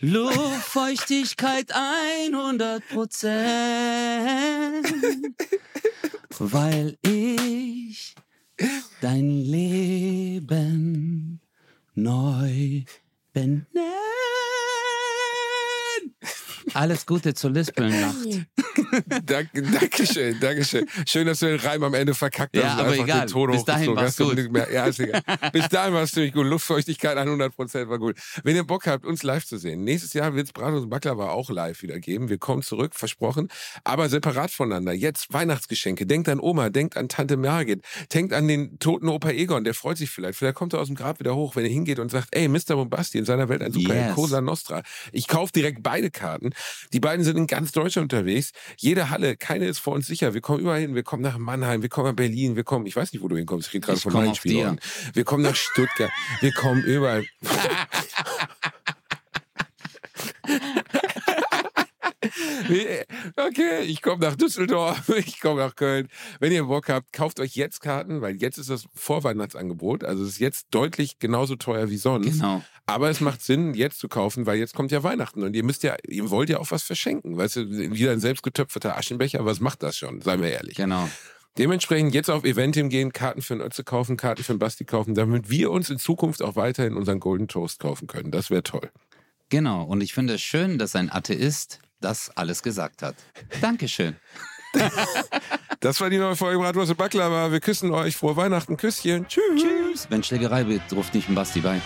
Luftfeuchtigkeit 100 Prozent, weil ich dein Leben neu benennen. Alles Gute zur Lispelnacht. Danke, Dankeschön, Dankeschön. Schön, dass du den Reim am Ende verkackt hast. Ja, aber egal. Bis dahin war's hast und gut. ja, ist egal. Bis dahin war es ziemlich gut. Luftfeuchtigkeit 100% war gut. Wenn ihr Bock habt, uns live zu sehen, nächstes Jahr wird es Bratwurst und Baklava auch live wieder geben. Wir kommen zurück, versprochen, aber separat voneinander. Jetzt Weihnachtsgeschenke. Denkt an Oma, denkt an Tante Margit, denkt an den toten Opa Egon, der freut sich vielleicht. Vielleicht kommt er aus dem Grab wieder hoch, wenn er hingeht und sagt, ey, Mr. Bombasti, in seiner Welt ein super Yes. Cosa Nostra. Ich kaufe direkt beide Karten. Die beiden sind in ganz Deutschland unterwegs. Jede Halle, keine ist vor uns sicher. Wir kommen überall hin. Wir kommen nach Mannheim, wir kommen nach Berlin, wir kommen, ich weiß nicht, wo du hinkommst. Ich rede gerade Ich von meinen. Spielorten. Wir kommen nach Stuttgart. Wir kommen überall. Wie- Okay, ich komme nach Düsseldorf, ich komme nach Köln. Wenn ihr Bock habt, kauft euch jetzt Karten, weil jetzt ist das Vorweihnachtsangebot. Also es ist jetzt deutlich genauso teuer wie sonst. Genau. Aber es macht Sinn, jetzt zu kaufen, weil jetzt kommt ja Weihnachten und ihr müsst ja, ihr wollt ja auch was verschenken. Weißt du, wieder ein selbstgetöpferter Aschenbecher, was macht das schon? Seien wir ehrlich. Genau. Dementsprechend jetzt auf Eventim gehen, Karten für einen Ötze kaufen, Karten für einen Basti kaufen, damit wir uns in Zukunft auch weiterhin unseren Golden Toast kaufen können. Das wäre toll. Genau. Und ich finde es schön, dass ein Atheist das alles gesagt hat. Dankeschön. Das war die neue Folge Bratwurst und Baklava. Wir küssen euch. Frohe Weihnachten. Küsschen. Tschüss. Tschüss. Wenn Schlägerei wird, ruft nicht ein Basti bei.